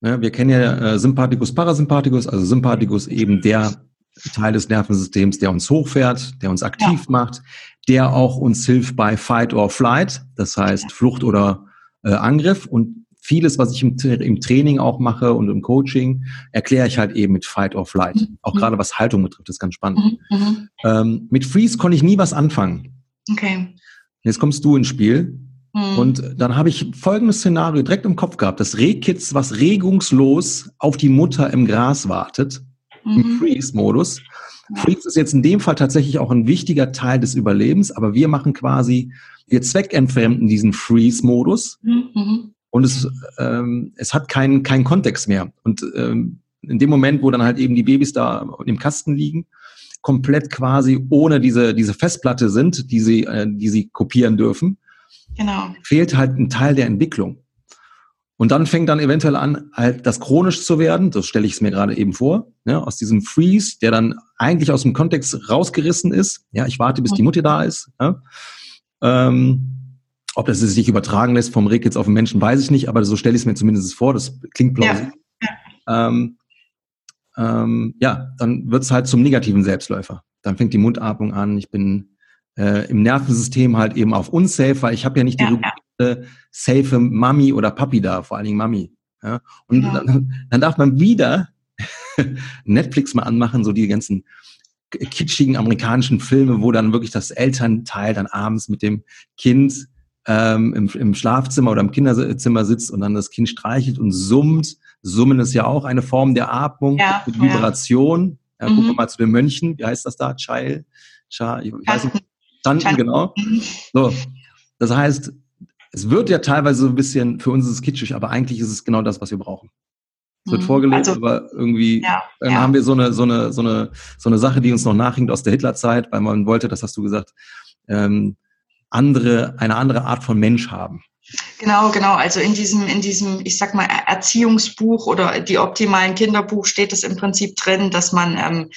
Mhm. wir kennen ja äh, Sympathikus, Parasympathikus, also Sympathikus eben der Teil des Nervensystems, der uns hochfährt, der uns aktiv ja. macht, der auch uns hilft bei Fight or Flight, das heißt Flucht oder äh, Angriff. Und vieles, was ich im, im, Training auch mache und im Coaching, erkläre ich halt eben mit Fight or Flight. Mhm. Auch gerade was Haltung betrifft, ist ganz spannend. Mhm. mhm. Ähm, mit Freeze konnte ich nie was anfangen. Okay. Jetzt kommst du ins Spiel. Mhm. Und dann habe ich folgendes Szenario direkt im Kopf gehabt. Das Rehkitz, was regungslos auf die Mutter im Gras wartet, mhm. im Freeze-Modus. Freeze ist jetzt in dem Fall tatsächlich auch ein wichtiger Teil des Überlebens, aber wir machen quasi, wir zweckentfremden diesen Freeze-Modus mhm. und es, ähm, es hat keinen keinen Kontext mehr. Und ähm, in dem Moment, wo dann halt eben die Babys da im Kasten liegen, komplett quasi ohne diese, diese Festplatte sind, die sie, äh, die sie kopieren dürfen, genau. fehlt halt ein Teil der Entwicklung. Und dann fängt dann eventuell an, halt das chronisch zu werden. Das stelle ich es mir gerade eben vor. Ja, aus diesem Freeze, der dann eigentlich aus dem Kontext rausgerissen ist. Ja, ich warte, bis die Mutter da ist. Ja. Ähm, ob das sich übertragen lässt vom Reg jetzt auf den Menschen, weiß ich nicht, aber so stelle ich es mir zumindest vor. Das klingt plausibel. Ja, ähm, ähm, ja dann wird es halt zum negativen Selbstläufer. Dann fängt die Mundatmung an. Ich bin äh, im Nervensystem halt eben auf unsafe, weil ich habe ja nicht ja, die ja. safe Mami oder Papi da, vor allen Dingen Mami. Ja? Und ja. Dann, dann darf man wieder Netflix mal anmachen, so die ganzen kitschigen amerikanischen Filme, wo dann wirklich das Elternteil dann abends mit dem Kind ähm, im, im Schlafzimmer oder im Kinderzimmer sitzt und dann das Kind streichelt und summt. Summen ist ja auch eine Form der Atmung ja, mit Vibration. Ja. Ja, mhm. Gucken wir mal zu den Mönchen. Wie heißt das da? Child? Child ich weiß nicht. Standen, genau. So. Das heißt, es wird ja teilweise so ein bisschen, für uns ist es kitschig, aber eigentlich ist es genau das, was wir brauchen. Es wird mhm. vorgelegt, also, aber irgendwie ja, dann ja. haben wir so eine, so eine, so eine, so eine Sache, die uns noch nachhinkt aus der Hitlerzeit, weil man wollte, das hast du gesagt, ähm, andere, eine andere Art von Mensch haben. Genau, genau. Also in diesem, in diesem, ich sag mal, Erziehungsbuch oder die optimalen Kinderbuch steht es im Prinzip drin, dass man ähm,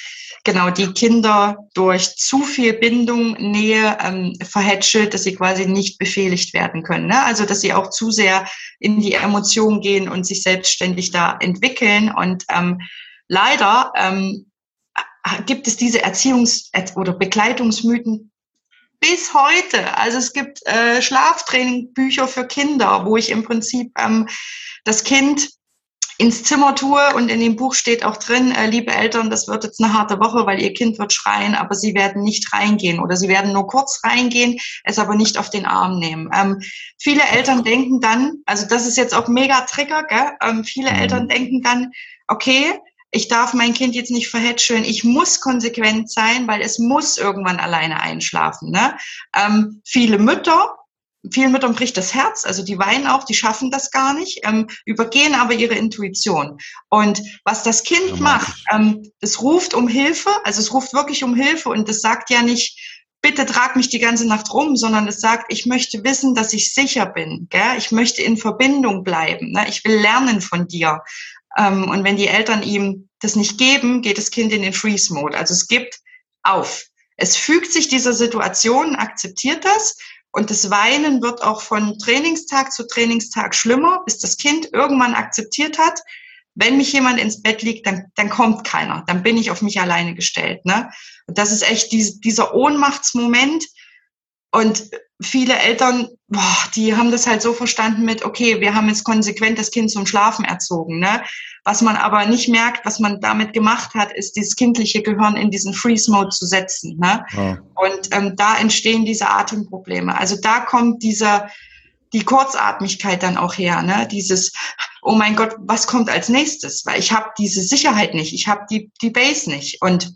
genau die Kinder durch zu viel Bindung, Nähe ähm, verhätschelt, dass sie quasi nicht befehligt werden können. Ne? Also dass sie auch zu sehr in die Emotionen gehen und sich selbstständig da entwickeln. Und ähm, leider ähm, gibt es diese Erziehungs- oder Begleitungsmythen bis heute. Also es gibt äh, Schlaftrainingbücher für Kinder, wo ich im Prinzip ähm, das Kind ins Zimmer tue und in dem Buch steht auch drin, äh, liebe Eltern, das wird jetzt eine harte Woche, weil ihr Kind wird schreien, aber sie werden nicht reingehen oder sie werden nur kurz reingehen, es aber nicht auf den Arm nehmen. Ähm, viele Eltern denken dann, also das ist jetzt auch mega Trigger, gell? Ähm, viele mhm. Eltern denken dann, okay, ich darf mein Kind jetzt nicht verhätscheln, ich muss konsequent sein, weil es muss irgendwann alleine einschlafen. Ne? Ähm, viele Mütter, vielen Müttern bricht das Herz, also die weinen auch, die schaffen das gar nicht, ähm, übergehen aber ihre Intuition. Und was das Kind ja, macht, ähm, es ruft um Hilfe, also es ruft wirklich um Hilfe und es sagt ja nicht, bitte trag mich die ganze Nacht rum, sondern es sagt, ich möchte wissen, dass ich sicher bin. Gell? Ich möchte in Verbindung bleiben. Ne? Ich will lernen von dir. Ähm, und wenn die Eltern ihm das nicht geben, geht das Kind in den Freeze-Mode. Also es gibt auf. Es fügt sich dieser Situation, akzeptiert das und das Weinen wird auch von Trainingstag zu Trainingstag schlimmer, bis das Kind irgendwann akzeptiert hat, wenn mich jemand ins Bett liegt, dann, dann kommt keiner. Dann bin ich auf mich alleine gestellt. Ne? Und das ist echt die, dieser Ohnmachtsmoment, Und viele Eltern, boah, die haben das halt so verstanden mit, okay, wir haben jetzt konsequent das Kind zum Schlafen erzogen. Ne? Was man aber nicht merkt, was man damit gemacht hat, ist dieses kindliche Gehirn in diesen Freeze-Mode zu setzen. Ne? Ja. Und ähm, da entstehen diese Atemprobleme. Also da kommt dieser die Kurzatmigkeit dann auch her, ne? Dieses, oh mein Gott, was kommt als nächstes? Weil ich habe diese Sicherheit nicht, ich habe die die Base nicht. Und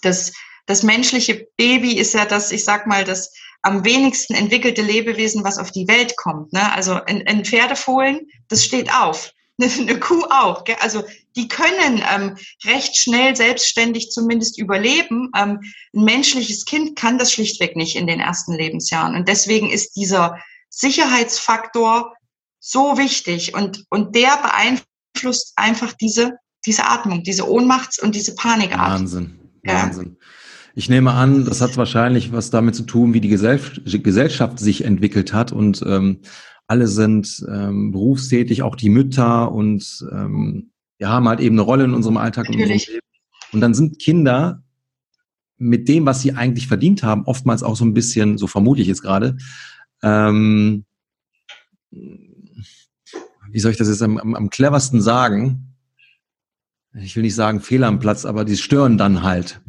das das menschliche Baby ist ja das, ich sag mal, das am wenigsten entwickelte Lebewesen, was auf die Welt kommt. Ne? Also ein, ein Pferdefohlen, das steht auf. Eine, eine Kuh auch. Gell? Also die können ähm, recht schnell selbstständig zumindest überleben. Ähm, ein menschliches Kind kann das schlichtweg nicht in den ersten Lebensjahren. Und deswegen ist dieser Sicherheitsfaktor so wichtig und, und der beeinflusst einfach diese, diese Atmung, diese Ohnmachts- und diese Panikatmung. Wahnsinn, Wahnsinn. Ich nehme an, das hat wahrscheinlich was damit zu tun, wie die Gesellschaft sich entwickelt hat und ähm, alle sind ähm, berufstätig, auch die Mütter und ähm, wir haben halt eben eine Rolle in unserem Alltag. Und, unserem Leben. und dann sind Kinder mit dem, was sie eigentlich verdient haben, oftmals auch so ein bisschen, so vermute ich jetzt gerade, ähm, wie soll ich das jetzt am, am, am cleversten sagen? Ich will nicht sagen Fehler am Platz, aber die stören dann halt.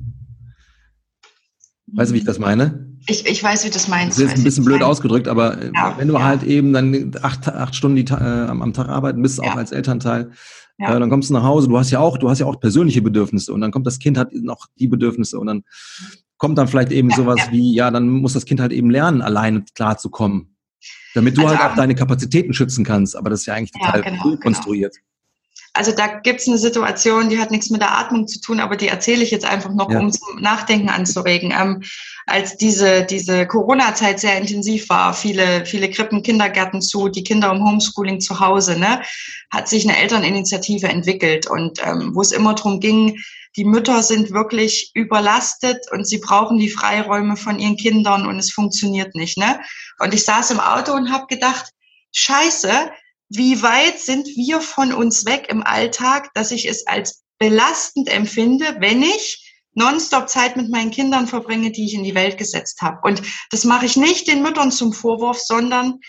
Weißt du, wie ich das meine? Ich, ich weiß, wie du das meinst. Das ist ein bisschen blöd ausgedrückt, aber ja, wenn du ja. halt eben dann acht, acht Stunden die, äh, am Tag arbeiten bist, ja. auch als Elternteil, äh, dann kommst du nach Hause, du hast ja auch, du hast ja auch persönliche Bedürfnisse und dann kommt das Kind hat noch die Bedürfnisse und dann kommt dann vielleicht eben sowas wie, ja, dann muss das Kind halt eben lernen, alleine klarzukommen. Damit du also, halt auch deine Kapazitäten schützen kannst, aber das ist ja eigentlich total genau, cool genau. Also da gibt es eine Situation, die hat nichts mit der Atmung zu tun, aber die erzähle ich jetzt einfach noch, ja. um zum Nachdenken anzuregen. Ähm, als diese, diese Corona-Zeit sehr intensiv war, viele, viele Krippen, Kindergärten zu, die Kinder im Homeschooling zu Hause, ne, hat sich eine Elterninitiative entwickelt und ähm, wo es immer darum ging, die Mütter sind wirklich überlastet und sie brauchen die Freiräume von ihren Kindern und es funktioniert nicht. Ne? Und ich saß im Auto und habe gedacht, scheiße, wie weit sind wir von uns weg im Alltag, dass ich es als belastend empfinde, wenn ich nonstop Zeit mit meinen Kindern verbringe, die ich in die Welt gesetzt habe. Und das mache ich nicht den Müttern zum Vorwurf, sondern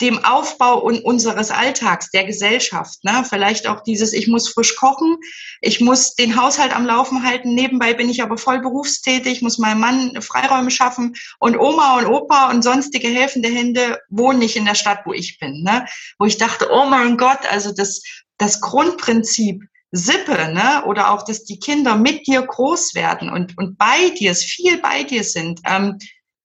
dem Aufbau unseres Alltags, der Gesellschaft. Ne? Vielleicht auch dieses, ich muss frisch kochen, ich muss den Haushalt am Laufen halten, nebenbei bin ich aber voll berufstätig, muss meinem Mann Freiräume schaffen und Oma und Opa und sonstige helfende Hände wohnen nicht in der Stadt, wo ich bin. Ne? Wo ich dachte, oh mein Gott, also das, das Grundprinzip, Sippe, ne? oder auch, dass die Kinder mit dir groß werden und, und bei dir, viel bei dir sind, ähm,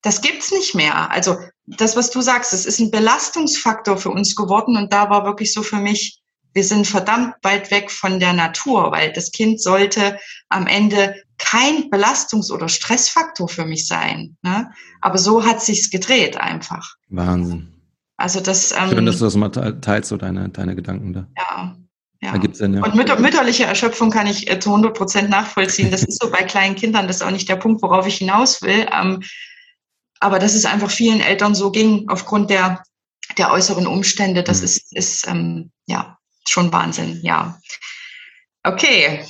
das gibt's nicht mehr. Also das, was du sagst, es ist ein Belastungsfaktor für uns geworden und da war wirklich so für mich, wir sind verdammt weit weg von der Natur, weil das Kind sollte am Ende kein Belastungs- oder Stressfaktor für mich sein. Ne? Aber so hat sich's gedreht einfach. Wahnsinn. Also das. Ähm, Schön, dass du das mal teilst, so deine, deine Gedanken da. Ja. Ja. Da gibt's dann, ja. Und mütter, mütterliche Erschöpfung kann ich äh, zu 100 Prozent nachvollziehen. Das ist so bei kleinen Kindern, das ist auch nicht der Punkt, worauf ich hinaus will. Ähm, aber dass es einfach vielen Eltern so ging aufgrund der, der äußeren Umstände, das mhm. ist, ist ähm, ja schon Wahnsinn, ja. Okay.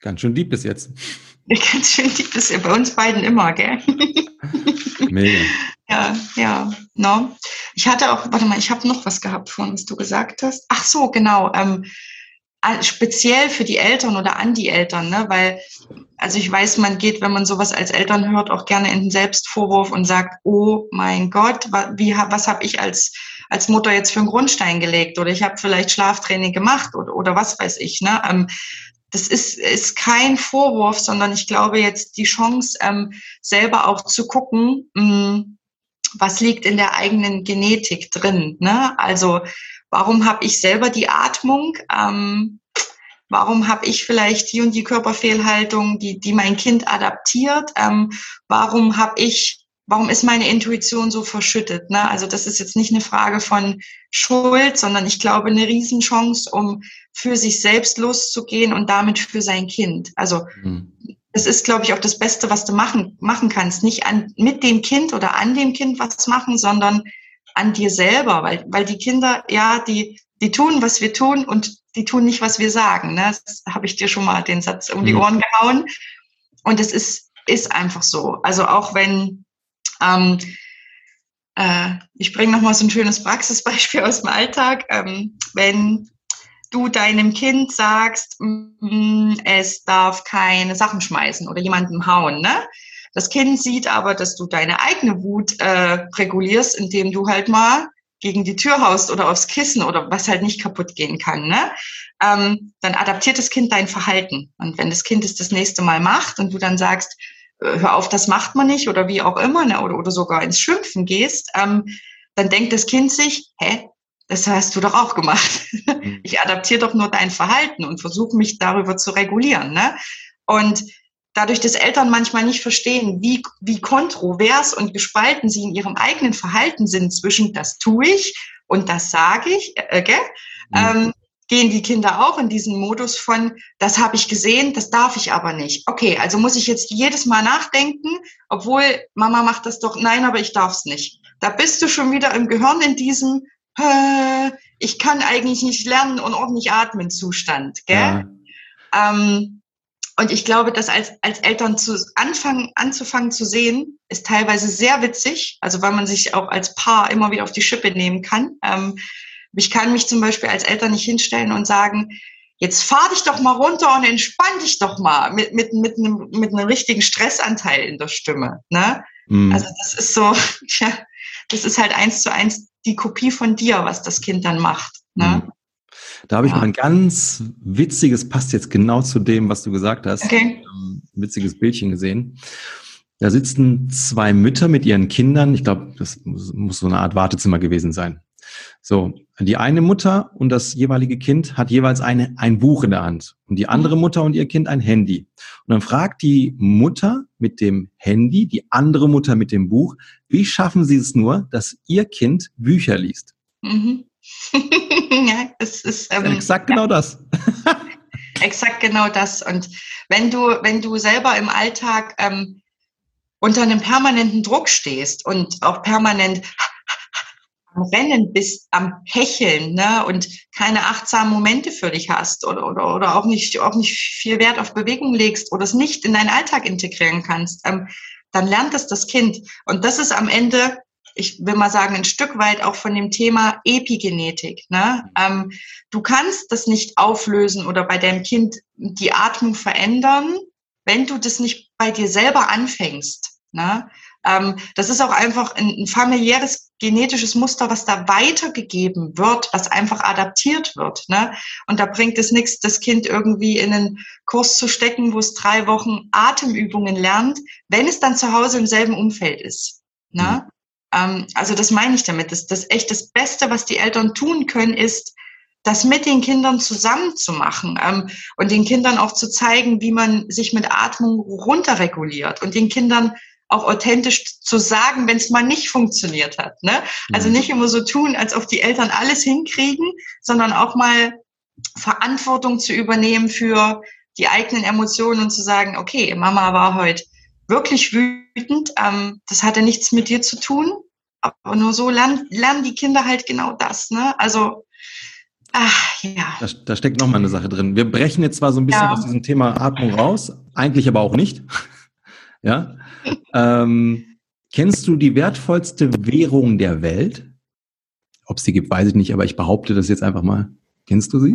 Ganz schön deep bis jetzt. Ganz schön deep bis bei uns beiden immer, gell? Mega. Ja, ja, no. Ich hatte auch, warte mal, ich habe noch was gehabt von, was du gesagt hast. Ach so, genau. Ähm, speziell für die Eltern oder an die Eltern, ne? weil also ich weiß, man geht, wenn man sowas als Eltern hört, auch gerne in den Selbstvorwurf und sagt, oh mein Gott, wie, was habe ich als, als Mutter jetzt für einen Grundstein gelegt oder ich habe vielleicht Schlaftraining gemacht oder, oder was weiß ich. Ne? Ähm, das ist, ist kein Vorwurf, sondern ich glaube jetzt die Chance, ähm, selber auch zu gucken, hm, was liegt in der eigenen Genetik drin. Ne? Also warum habe ich selber die Atmung? Ähm, warum habe ich vielleicht die und die Körperfehlhaltung, die, die mein Kind adaptiert? Ähm, warum habe ich, warum ist meine Intuition so verschüttet? Ne? Also das ist jetzt nicht eine Frage von Schuld, sondern ich glaube eine Riesenchance, um für sich selbst loszugehen und damit für sein Kind. Also mhm. das ist, glaube ich, auch das Beste, was du machen, machen kannst. Nicht an, mit dem Kind oder an dem Kind was machen, sondern an dir selber, weil, weil die Kinder, ja, die, die tun, was wir tun und die tun nicht, was wir sagen. Ne? Das habe ich dir schon mal den Satz um die mhm. Ohren gehauen. Und es ist ist einfach so. Also auch wenn ähm, äh, ich bringe noch mal so ein schönes Praxisbeispiel aus dem Alltag. Ähm, wenn du deinem Kind sagst, mm, es darf keine Sachen schmeißen oder jemandem hauen, ne? Das Kind sieht aber, dass du deine eigene Wut äh, regulierst, indem du halt mal gegen die Tür haust oder aufs Kissen oder was halt nicht kaputt gehen kann, ne? Ähm, dann adaptiert das Kind dein Verhalten. Und wenn das Kind es das nächste Mal macht und du dann sagst, äh, hör auf, das macht man nicht oder wie auch immer, ne? oder, oder sogar ins Schimpfen gehst, ähm, dann denkt das Kind sich, hä, das hast du doch auch gemacht. Ich adaptiere doch nur dein Verhalten und versuche mich darüber zu regulieren. Ne? Und dadurch, dass Eltern manchmal nicht verstehen, wie, wie kontrovers und gespalten sie in ihrem eigenen Verhalten sind zwischen das tue ich und das sage ich, äh, gell? Mhm. Ähm, gehen die Kinder auch in diesen Modus von, das habe ich gesehen, das darf ich aber nicht. Okay, also muss ich jetzt jedes Mal nachdenken, obwohl Mama macht das doch, nein, aber ich darf es nicht. Da bist du schon wieder im Gehirn in diesem, äh, ich kann eigentlich nicht lernen und ordentlich atmen Zustand. Gell? Ja. Ähm, und ich glaube, dass als, als Eltern zu anfangen, anzufangen zu sehen, ist teilweise sehr witzig, also weil man sich auch als Paar immer wieder auf die Schippe nehmen kann. Ähm, ich kann mich zum Beispiel als Eltern nicht hinstellen und sagen, jetzt fahr dich doch mal runter und entspann dich doch mal mit, mit, mit, einem, mit einem richtigen Stressanteil in der Stimme. Ne? Mhm. Also das ist so, ja, das ist halt eins zu eins die Kopie von dir, was das Kind dann macht. Ne? Mhm. Da habe ich ja. mal ein ganz witziges, passt jetzt genau zu dem, was du gesagt hast, okay. ähm, witziges Bildchen gesehen. Da sitzen zwei Mütter mit ihren Kindern. Ich glaube, das muss so eine Art Wartezimmer gewesen sein. So, die eine Mutter und das jeweilige Kind hat jeweils eine, ein Buch in der Hand und die andere mhm. Mutter und ihr Kind ein Handy. Und dann fragt die Mutter mit dem Handy, die andere Mutter mit dem Buch, wie schaffen sie es nur, dass ihr Kind Bücher liest? Mhm. ja, es ist ähm, exakt genau ja. das. exakt genau das. Und wenn du, wenn du selber im Alltag ähm, unter einem permanenten Druck stehst und auch permanent am Rennen bist, am Hecheln ne, und keine achtsamen Momente für dich hast oder, oder, oder auch, nicht, auch nicht viel Wert auf Bewegung legst oder es nicht in deinen Alltag integrieren kannst, ähm, dann lernt es das Kind. Und das ist am Ende, ich will mal sagen, ein Stück weit auch von dem Thema Epigenetik. Ne? Ähm, du kannst das nicht auflösen oder bei deinem Kind die Atmung verändern, wenn du das nicht bei dir selber anfängst. Ne? Ähm, das ist auch einfach ein, ein familiäres genetisches Muster, was da weitergegeben wird, was einfach adaptiert wird. Ne? Und da bringt es nichts, das Kind irgendwie in einen Kurs zu stecken, wo es drei Wochen Atemübungen lernt, wenn es dann zu Hause im selben Umfeld ist. Ne? Ähm, also das meine ich damit. Das, das echt das Beste, was die Eltern tun können, ist, das mit den Kindern zusammen zu machen ähm, und den Kindern auch zu zeigen, wie man sich mit Atmung runterreguliert und den Kindern auch authentisch zu sagen, wenn es mal nicht funktioniert hat. Ne? Also mhm. nicht immer so tun, als ob die Eltern alles hinkriegen, sondern auch mal Verantwortung zu übernehmen für die eigenen Emotionen und zu sagen, okay, Mama war heute wirklich wütend, ähm, das hatte nichts mit dir zu tun, aber nur so lernen, lernen die Kinder halt genau das. Ne? Also Ach, ja. Da, da steckt noch mal eine Sache drin. Wir brechen jetzt zwar so ein bisschen ja. aus diesem Thema Atmung raus, eigentlich aber auch nicht. ja. Ähm, kennst du die wertvollste Währung der Welt? Ob es die gibt, weiß ich nicht, aber ich behaupte das jetzt einfach mal. Kennst du sie?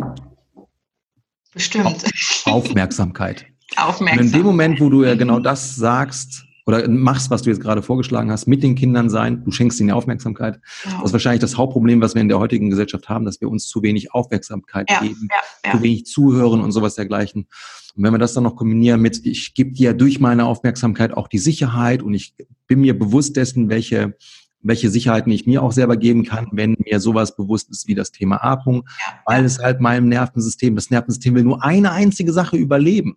Bestimmt. Aufmerksamkeit. Aufmerksamkeit. Und in dem Moment, wo du ja genau das sagst, oder machst, was du jetzt gerade vorgeschlagen hast, mit den Kindern sein, du schenkst ihnen Aufmerksamkeit. Genau. Das ist wahrscheinlich das Hauptproblem, was wir in der heutigen Gesellschaft haben, dass wir uns zu wenig Aufmerksamkeit ja, geben, ja, ja. zu wenig zuhören und sowas dergleichen. Und wenn wir das dann noch kombinieren mit, ich gebe dir durch meine Aufmerksamkeit auch die Sicherheit und ich bin mir bewusst dessen, welche welche Sicherheiten ich mir auch selber geben kann, wenn mir sowas bewusst ist wie das Thema Atmung, weil es halt meinem Nervensystem, das Nervensystem will nur eine einzige Sache überleben.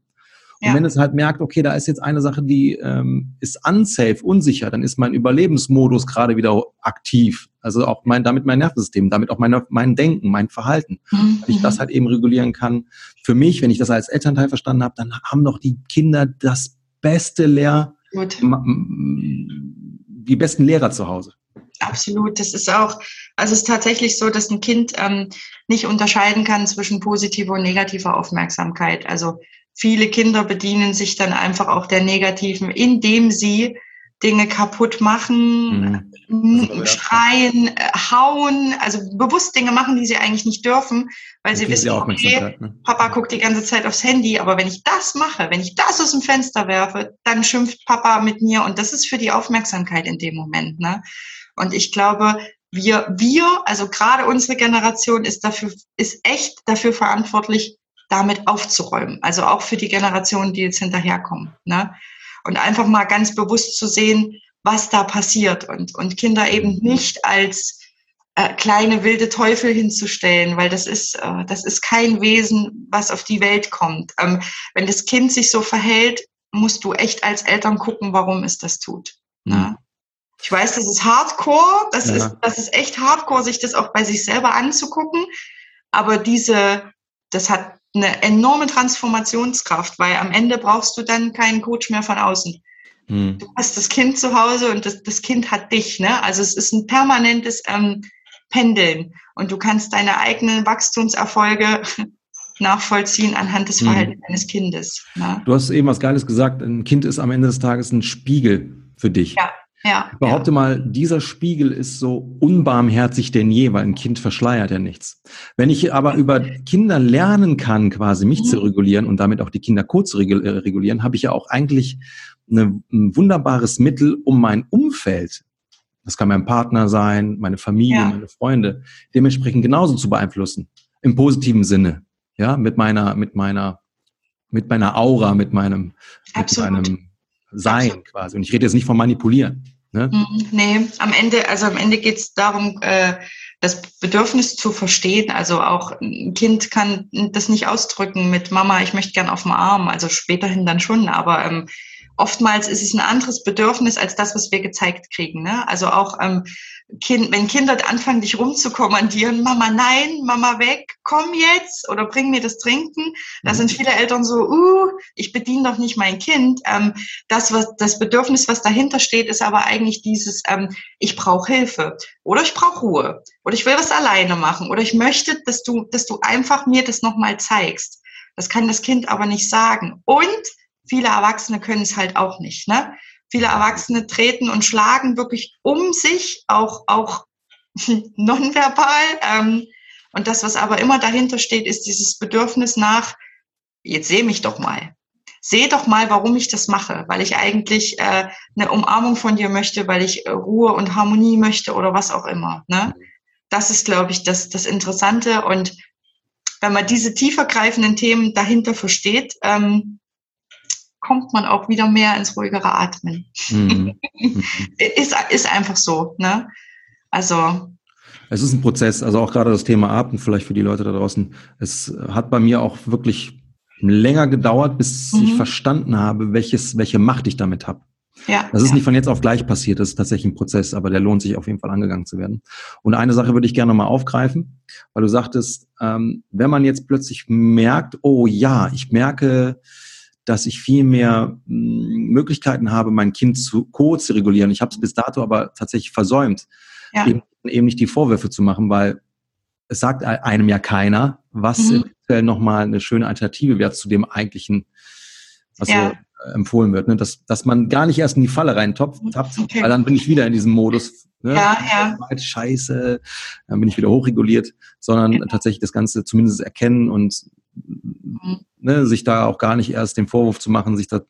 Und ja. wenn es halt merkt, okay, da ist jetzt eine Sache, die ähm, ist unsafe, unsicher, dann ist mein Überlebensmodus gerade wieder aktiv. Also auch mein, damit mein Nervensystem, damit auch meine, mein Denken, mein Verhalten. Mhm. Wenn ich das halt eben regulieren kann. Für mich, wenn ich das als Elternteil verstanden habe, dann haben doch die Kinder das beste Lehr, die besten Lehrer zu Hause. Absolut. Das ist auch, also es ist tatsächlich so, dass ein Kind ähm, nicht unterscheiden kann zwischen positiver und negativer Aufmerksamkeit. Also viele Kinder bedienen sich dann einfach auch der negativen, indem sie Dinge kaputt machen, mhm. Also, schreien, äh, hauen, also bewusst Dinge machen, die sie eigentlich nicht dürfen, weil sie wissen, okay, ne? Papa guckt die ganze Zeit aufs Handy, aber wenn ich das mache, wenn ich das aus dem Fenster werfe, dann schimpft Papa mit mir und das ist für die Aufmerksamkeit in dem Moment. Ne? Und ich glaube, wir, wir, also gerade unsere Generation ist dafür, ist echt dafür verantwortlich, damit aufzuräumen. Also auch für die Generationen, die jetzt hinterherkommen. Ne? Und einfach mal ganz bewusst zu sehen, was da passiert und, und Kinder eben nicht als äh, kleine wilde Teufel hinzustellen, weil das ist, äh, das ist kein Wesen, was auf die Welt kommt. Ähm, wenn das Kind sich so verhält, musst du echt als Eltern gucken, warum es das tut. Ne? Mhm. Ich weiß, das ist Hardcore, das, ja. ist, das ist echt Hardcore, sich das auch bei sich selber anzugucken. Aber diese, das hat eine enorme Transformationskraft, weil am Ende brauchst du dann keinen Coach mehr von außen. Hm. Du hast das Kind zu Hause und das, das Kind hat dich. Ne? Also es ist ein permanentes ähm, Pendeln und du kannst deine eigenen Wachstumserfolge nachvollziehen anhand des hm. Verhaltens hm. deines Kindes. Ne? Du hast eben was Geiles gesagt. Ein Kind ist am Ende des Tages ein Spiegel für dich. Ja. Ja, ich behaupte ja. mal, dieser Spiegel ist so unbarmherzig denn je, weil ein Kind verschleiert ja nichts. Wenn ich aber über Kinder lernen kann, quasi mich mhm. zu regulieren und damit auch die Kinder kurz zu äh, regulieren, habe ich ja auch eigentlich eine, ein wunderbares Mittel, um mein Umfeld, das kann mein Partner sein, meine Familie, ja. meine Freunde, dementsprechend genauso zu beeinflussen. Im positiven Sinne. Ja, mit meiner, mit meiner, mit meiner Aura, mit meinem, Absolut. mit meinem Sein Absolut. quasi. Und ich rede jetzt nicht von manipulieren. Ne? Mhm. Nee, am Ende, also am Ende geht es darum, äh, das Bedürfnis zu verstehen. Also auch ein Kind kann das nicht ausdrücken mit Mama, ich möchte gern auf dem Arm, also späterhin dann schon, aber ähm, oftmals ist es ein anderes Bedürfnis als das, was wir gezeigt kriegen. Ne? Also auch ähm, kind, wenn Kinder anfangen, dich rumzukommandieren, Mama nein, Mama weg, komm jetzt oder bring mir das Trinken, da mhm. sind viele Eltern so, uh, ich bediene doch nicht mein Kind. Ähm, das, was das Bedürfnis, was dahinter steht, ist aber eigentlich dieses, ähm, ich brauche Hilfe oder ich brauche Ruhe oder ich will was alleine machen oder ich möchte, dass du, dass du einfach mir das nochmal zeigst. Das kann das Kind aber nicht sagen. Und viele Erwachsene können es halt auch nicht. Ne? Viele Erwachsene treten und schlagen wirklich um sich, auch, auch nonverbal. Ähm, und das, was aber immer dahinter steht, ist dieses Bedürfnis nach, jetzt seh mich doch mal. Seh doch mal, warum ich das mache, weil ich eigentlich äh, eine Umarmung von dir möchte, weil ich äh, Ruhe und Harmonie möchte oder was auch immer. Ne? Das ist, glaube ich, das, das Interessante. Und wenn man diese tiefergreifenden Themen dahinter versteht, ähm, kommt man auch wieder mehr ins ruhigere Atmen. Mhm. ist, ist einfach so. Ne? Also. Es ist ein Prozess, also auch gerade das Thema Atmen, vielleicht für die Leute da draußen. Es hat bei mir auch wirklich länger gedauert, bis mhm. ich verstanden habe, welches, welche Macht ich damit habe. Ja, das ist ja. nicht von jetzt auf gleich passiert, das ist tatsächlich ein Prozess, aber der lohnt sich auf jeden Fall angegangen zu werden. Und eine Sache würde ich gerne mal aufgreifen, weil du sagtest, ähm, wenn man jetzt plötzlich merkt, oh ja, ich merke, dass ich viel mehr hm, Möglichkeiten habe, mein Kind zu co zu regulieren. Ich habe es bis dato aber tatsächlich versäumt, ja. eben, eben, nicht die Vorwürfe zu machen, weil es sagt einem ja keiner, was mhm. eventuell nochmal eine schöne Alternative wäre zu dem eigentlichen, was ja. so äh, empfohlen wird. Ne? Dass, dass man gar nicht erst in die Falle reintoppt, mhm. okay. weil dann bin ich wieder in diesem Modus. Ne? Ja, ja. Scheiße, dann bin ich wieder hochreguliert, sondern ja. tatsächlich das Ganze zumindest erkennen und. Ne, sich da auch gar nicht erst den Vorwurf zu machen, sich da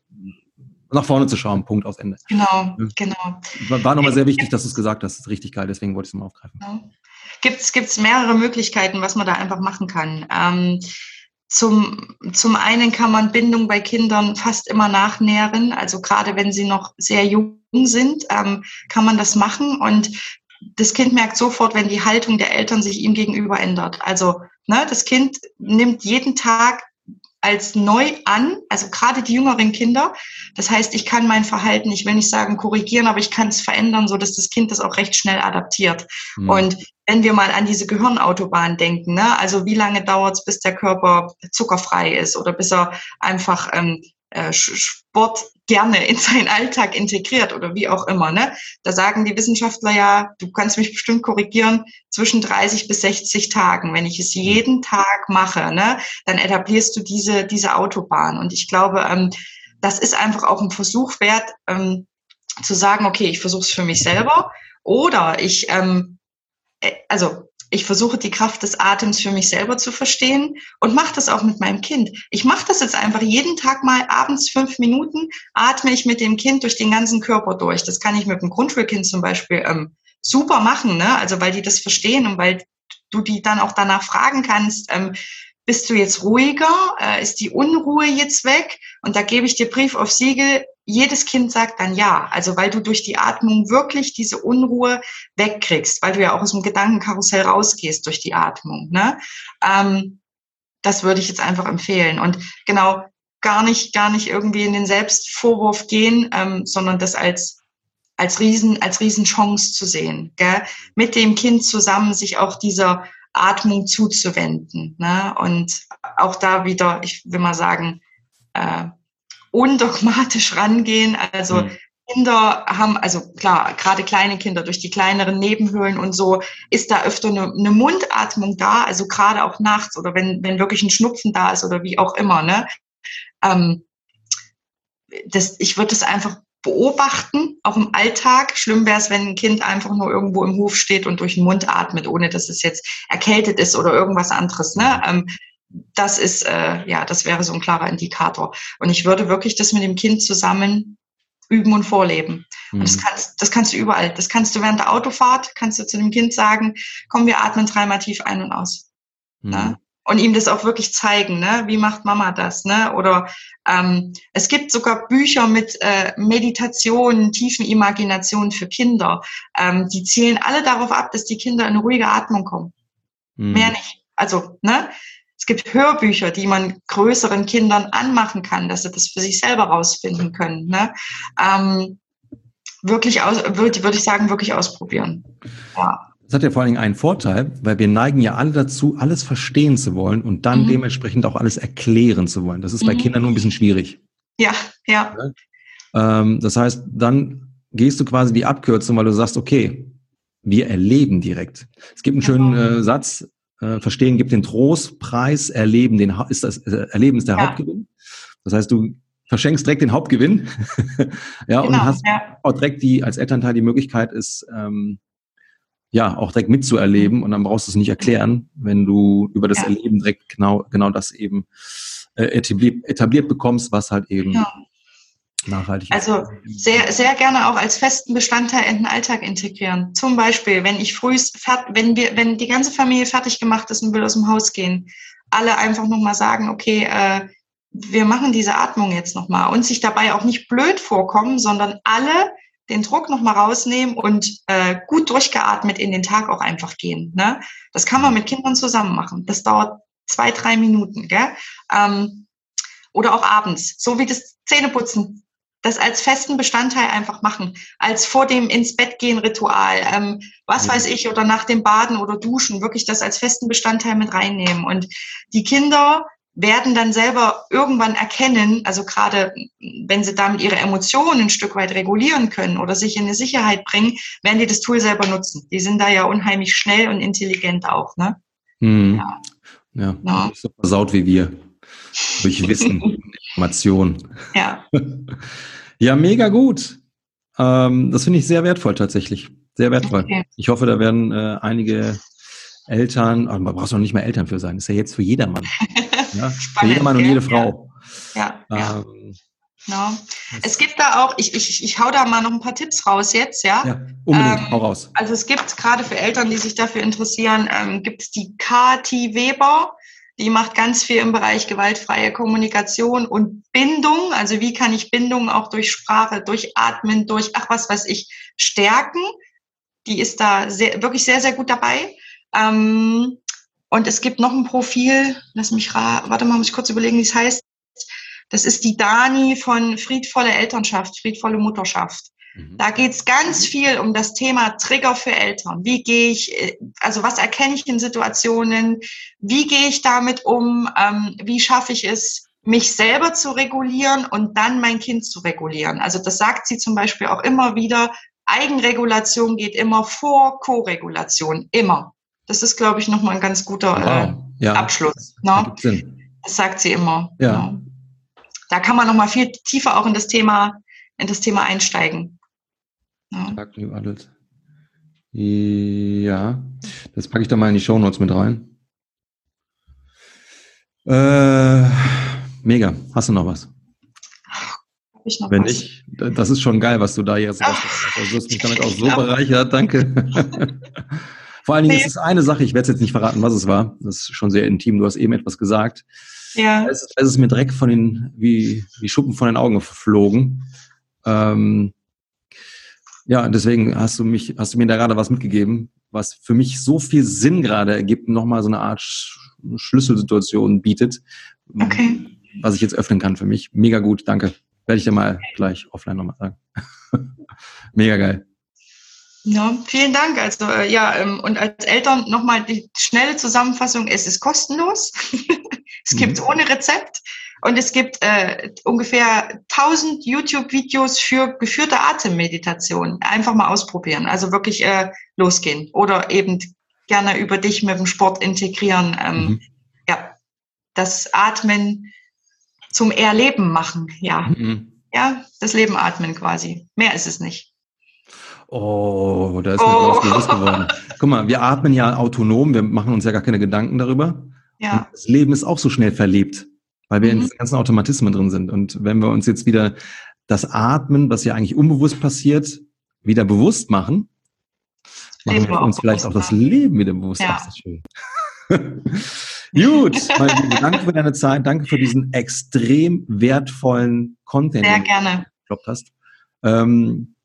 nach vorne zu schauen, Punkt aus Ende. Genau, genau. War, war nochmal sehr wichtig, dass du es gesagt hast, das ist richtig geil, deswegen wollte ich es mal aufgreifen. Genau. Gibt es mehrere Möglichkeiten, was man da einfach machen kann. Ähm, zum, zum einen kann man Bindung bei Kindern fast immer nachnähren. Also gerade wenn sie noch sehr jung sind, ähm, kann man das machen. Und das Kind merkt sofort, wenn die Haltung der Eltern sich ihm gegenüber ändert. Also ne, das Kind nimmt jeden Tag als neu an, also gerade die jüngeren Kinder. Das heißt, ich kann mein Verhalten, ich will nicht sagen korrigieren, aber ich kann es verändern, so dass das Kind das auch recht schnell adaptiert. Mhm. Und wenn wir mal an diese Gehirnautobahn denken, ne, also wie lange dauert es, bis der Körper zuckerfrei ist oder bis er einfach ähm, äh, Sport gerne in seinen Alltag integriert oder wie auch immer. Ne? Da sagen die Wissenschaftler ja, du kannst mich bestimmt korrigieren, zwischen 30 bis 60 Tagen. Wenn ich es mhm. jeden Tag mache, ne, dann etablierst du diese, diese Autobahn. Und ich glaube, ähm, das ist einfach auch ein Versuch wert, ähm, zu sagen, okay, ich versuche es für mich selber oder ich, ähm, äh, also ich versuche die Kraft des Atems für mich selber zu verstehen und mache das auch mit meinem Kind. Ich mache das jetzt einfach jeden Tag mal abends fünf Minuten, atme ich mit dem Kind durch den ganzen Körper durch. Das kann ich mit dem Grundschulkind zum Beispiel ähm, super machen, ne? Also weil die das verstehen und weil du die dann auch danach fragen kannst, ähm, bist du jetzt ruhiger? Äh, ist die Unruhe jetzt weg? Und da gebe ich dir Brief auf Siegel, jedes Kind sagt dann ja. Also weil du durch die Atmung wirklich diese Unruhe wegkriegst, weil du ja auch aus dem Gedankenkarussell rausgehst durch die Atmung. Ne? Ähm, das würde ich jetzt einfach empfehlen. Und genau, gar nicht, gar nicht irgendwie in den Selbstvorwurf gehen, ähm, sondern das als als Riesen, als Riesenchance zu sehen, gell? mit dem Kind zusammen sich auch dieser Atmung zuzuwenden. Ne? Und auch da wieder, ich will mal sagen, äh, undogmatisch rangehen. Also mhm. Kinder haben, also klar, gerade kleine Kinder durch die kleineren Nebenhöhlen und so ist da öfter eine, eine Mundatmung da, also gerade auch nachts oder wenn, wenn wirklich ein Schnupfen da ist oder wie auch immer. Ne? Ähm, das, ich würde es einfach beobachten, auch im Alltag. Schlimm wäre es, wenn ein Kind einfach nur irgendwo im Hof steht und durch den Mund atmet, ohne dass es jetzt erkältet ist oder irgendwas anderes. Ne? Ähm, das ist, äh, ja, das wäre so ein klarer Indikator. Und ich würde wirklich das mit dem Kind zusammen üben und vorleben. Mhm. Und das mhm. kannst, das kannst du überall. Das kannst du während der Autofahrt, kannst du zu dem Kind sagen, komm, wir atmen dreimal tief ein und aus. Mhm. Ne? Und ihm das auch wirklich zeigen, ne? Wie macht Mama das, ne? Oder ähm, es gibt sogar Bücher mit äh, Meditationen, tiefen Imaginationen für Kinder. Ähm, die zielen alle darauf ab, dass die Kinder in ruhige Atmung kommen. Mhm. Mehr nicht. Also, ne? Es gibt Hörbücher, die man größeren Kindern anmachen kann, dass sie das für sich selber rausfinden können. Ne? Ähm, wirklich aus, würde, würde ich sagen, wirklich ausprobieren. Ja. Das hat ja vor allen Dingen einen Vorteil, weil wir neigen ja alle dazu, alles verstehen zu wollen und dann mhm. dementsprechend auch alles erklären zu wollen. Das ist mhm. bei Kindern nur ein bisschen schwierig. Ja, ja. Ähm, das heißt, dann gehst du quasi die Abkürzung, weil du sagst, okay, wir erleben direkt. Es gibt einen schönen genau. äh, Satz, äh, Verstehen gibt den Trostpreis, Erleben den ist das äh, Erleben ist der ja. Hauptgewinn. Das heißt, du verschenkst direkt den Hauptgewinn, ja, genau, und hast ja. auch direkt die als Elternteil die Möglichkeit ist, ähm, ja, auch direkt mitzuerleben und dann brauchst du es nicht erklären, wenn du über das ja. Erleben direkt genau genau das eben äh, etabliert, etabliert bekommst, was halt eben ja nachhaltig Also sehr, sehr gerne auch als festen Bestandteil in den Alltag integrieren. Zum Beispiel, wenn ich früh, wenn wir, wenn die ganze Familie fertig gemacht ist und will aus dem Haus gehen, alle einfach nochmal sagen, okay, äh, wir machen diese Atmung jetzt nochmal und sich dabei auch nicht blöd vorkommen, sondern alle den Druck nochmal rausnehmen und äh, gut durchgeatmet in den Tag auch einfach gehen. Ne? Das kann man mit Kindern zusammen machen. Das dauert zwei, drei Minuten. Gell? Ähm, oder auch abends, so wie das Zähneputzen das als festen Bestandteil einfach machen, als vor dem ins Bett gehen Ritual, ähm, was weiß ich, oder nach dem Baden oder Duschen, wirklich das als festen Bestandteil mit reinnehmen. Und die Kinder werden dann selber irgendwann erkennen, also gerade wenn sie damit ihre Emotionen ein Stück weit regulieren können oder sich in eine Sicherheit bringen, werden die das Tool selber nutzen. Die sind da ja unheimlich schnell und intelligent auch, ne? Mhm. Ja. ja. ja. So versaut wie wir. Durch Wissen, Information. Ja. Ja, mega gut. Ähm, das finde ich sehr wertvoll tatsächlich. Sehr wertvoll. Okay. Ich hoffe, da werden äh, einige Eltern, aber man braucht noch nicht mal Eltern für sein, ist ja jetzt für jedermann. ja? für jedermann und jede Frau. Ja. ja. Ähm, No. Es gibt da auch, ich, ich, ich hau da mal noch ein paar Tipps raus jetzt, ja? Ja, unbedingt, ähm, hau raus. Also es gibt gerade für Eltern, die sich dafür interessieren, ähm, gibt es die Kati Weber. Die macht ganz viel im Bereich gewaltfreie Kommunikation und Bindung. Also wie kann ich Bindung auch durch Sprache, durch Atmen, durch ach was weiß ich stärken. Die ist da sehr, wirklich sehr, sehr gut dabei. Ähm, und es gibt noch ein Profil, lass mich, warte mal, muss ich kurz überlegen, wie es heißt. Das ist die Dani von Friedvolle Elternschaft, Friedvolle Mutterschaft. Mhm. Da geht's ganz mhm. viel um das Thema Trigger für Eltern. Wie gehe ich, äh, also was erkenne ich in Situationen? Wie gehe ich damit um? Ähm, wie schaffe ich es, mich selber zu regulieren und dann mein Kind zu regulieren. Also das sagt sie zum Beispiel auch immer wieder. Eigenregulation geht immer vor Koregulation, immer. Das ist, glaube ich, nochmal ein ganz guter wow. äh, ja. Abschluss. Ne? Das sagt sie immer. Ja. Ne? Da kann man nochmal viel tiefer auch in das Thema, in das Thema einsteigen. Ja, ja. das packe ich da mal in die Show Notes mit rein. Äh, mega. Hast du noch was? Ich noch Wenn was? nicht, das ist schon geil, was du da jetzt hast. Also, du hast mich damit auch so bereichert. Danke. Vor allen Dingen nee. ist es eine Sache, ich werde es jetzt nicht verraten, was es war. Das ist schon sehr intim. Du hast eben etwas gesagt. Ja. Es, es ist mir direkt von den, wie, wie Schuppen von den Augen geflogen. Ähm, ja, deswegen hast du mich, hast du mir da gerade was mitgegeben, was für mich so viel Sinn gerade ergibt, nochmal so eine Art Schlüsselsituation bietet, okay. was ich jetzt öffnen kann für mich. Mega gut, danke. Werde ich dir mal gleich offline nochmal sagen. Mega geil. Ja, vielen Dank. Also äh, ja, ähm, und als Eltern nochmal die schnelle Zusammenfassung, es ist kostenlos. es mhm. gibt ohne Rezept und es gibt äh, ungefähr 1000 YouTube-Videos für geführte Atemmeditation. Einfach mal ausprobieren. Also wirklich äh, losgehen oder eben gerne über dich mit dem Sport integrieren. Ähm, mhm. Ja, das Atmen zum Erleben machen. Ja, mhm. ja, das Leben atmen quasi. Mehr ist es nicht. Oh, da ist mir oh. was bewusst geworden. Guck mal, wir atmen ja autonom, wir machen uns ja gar keine Gedanken darüber. Ja. Und das Leben ist auch so schnell verlebt, weil wir mhm. in diesen ganzen Automatismen drin sind. Und wenn wir uns jetzt wieder das Atmen, was ja eigentlich unbewusst passiert, wieder bewusst machen, machen Leben wir uns vielleicht auch das Leben wieder bewusst. Ja. Ach, das ist schön. Gut, danke für deine Zeit, danke für diesen extrem wertvollen Content, Sehr gerne. den du hast. Ähm,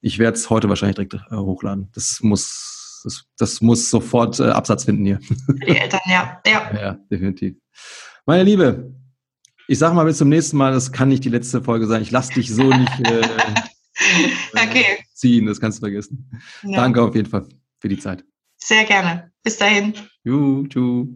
ich werde es heute wahrscheinlich direkt äh, hochladen. Das muss, das, das muss sofort äh, Absatz finden hier. Die Eltern, ja. ja. Ja, definitiv. Meine Liebe, ich sag mal bis zum nächsten Mal, das kann nicht die letzte Folge sein. Ich lasse dich so nicht äh, okay. ziehen, das kannst du vergessen. Ja. Danke auf jeden Fall für die Zeit. Sehr gerne. Bis dahin. Juhu, tschüss.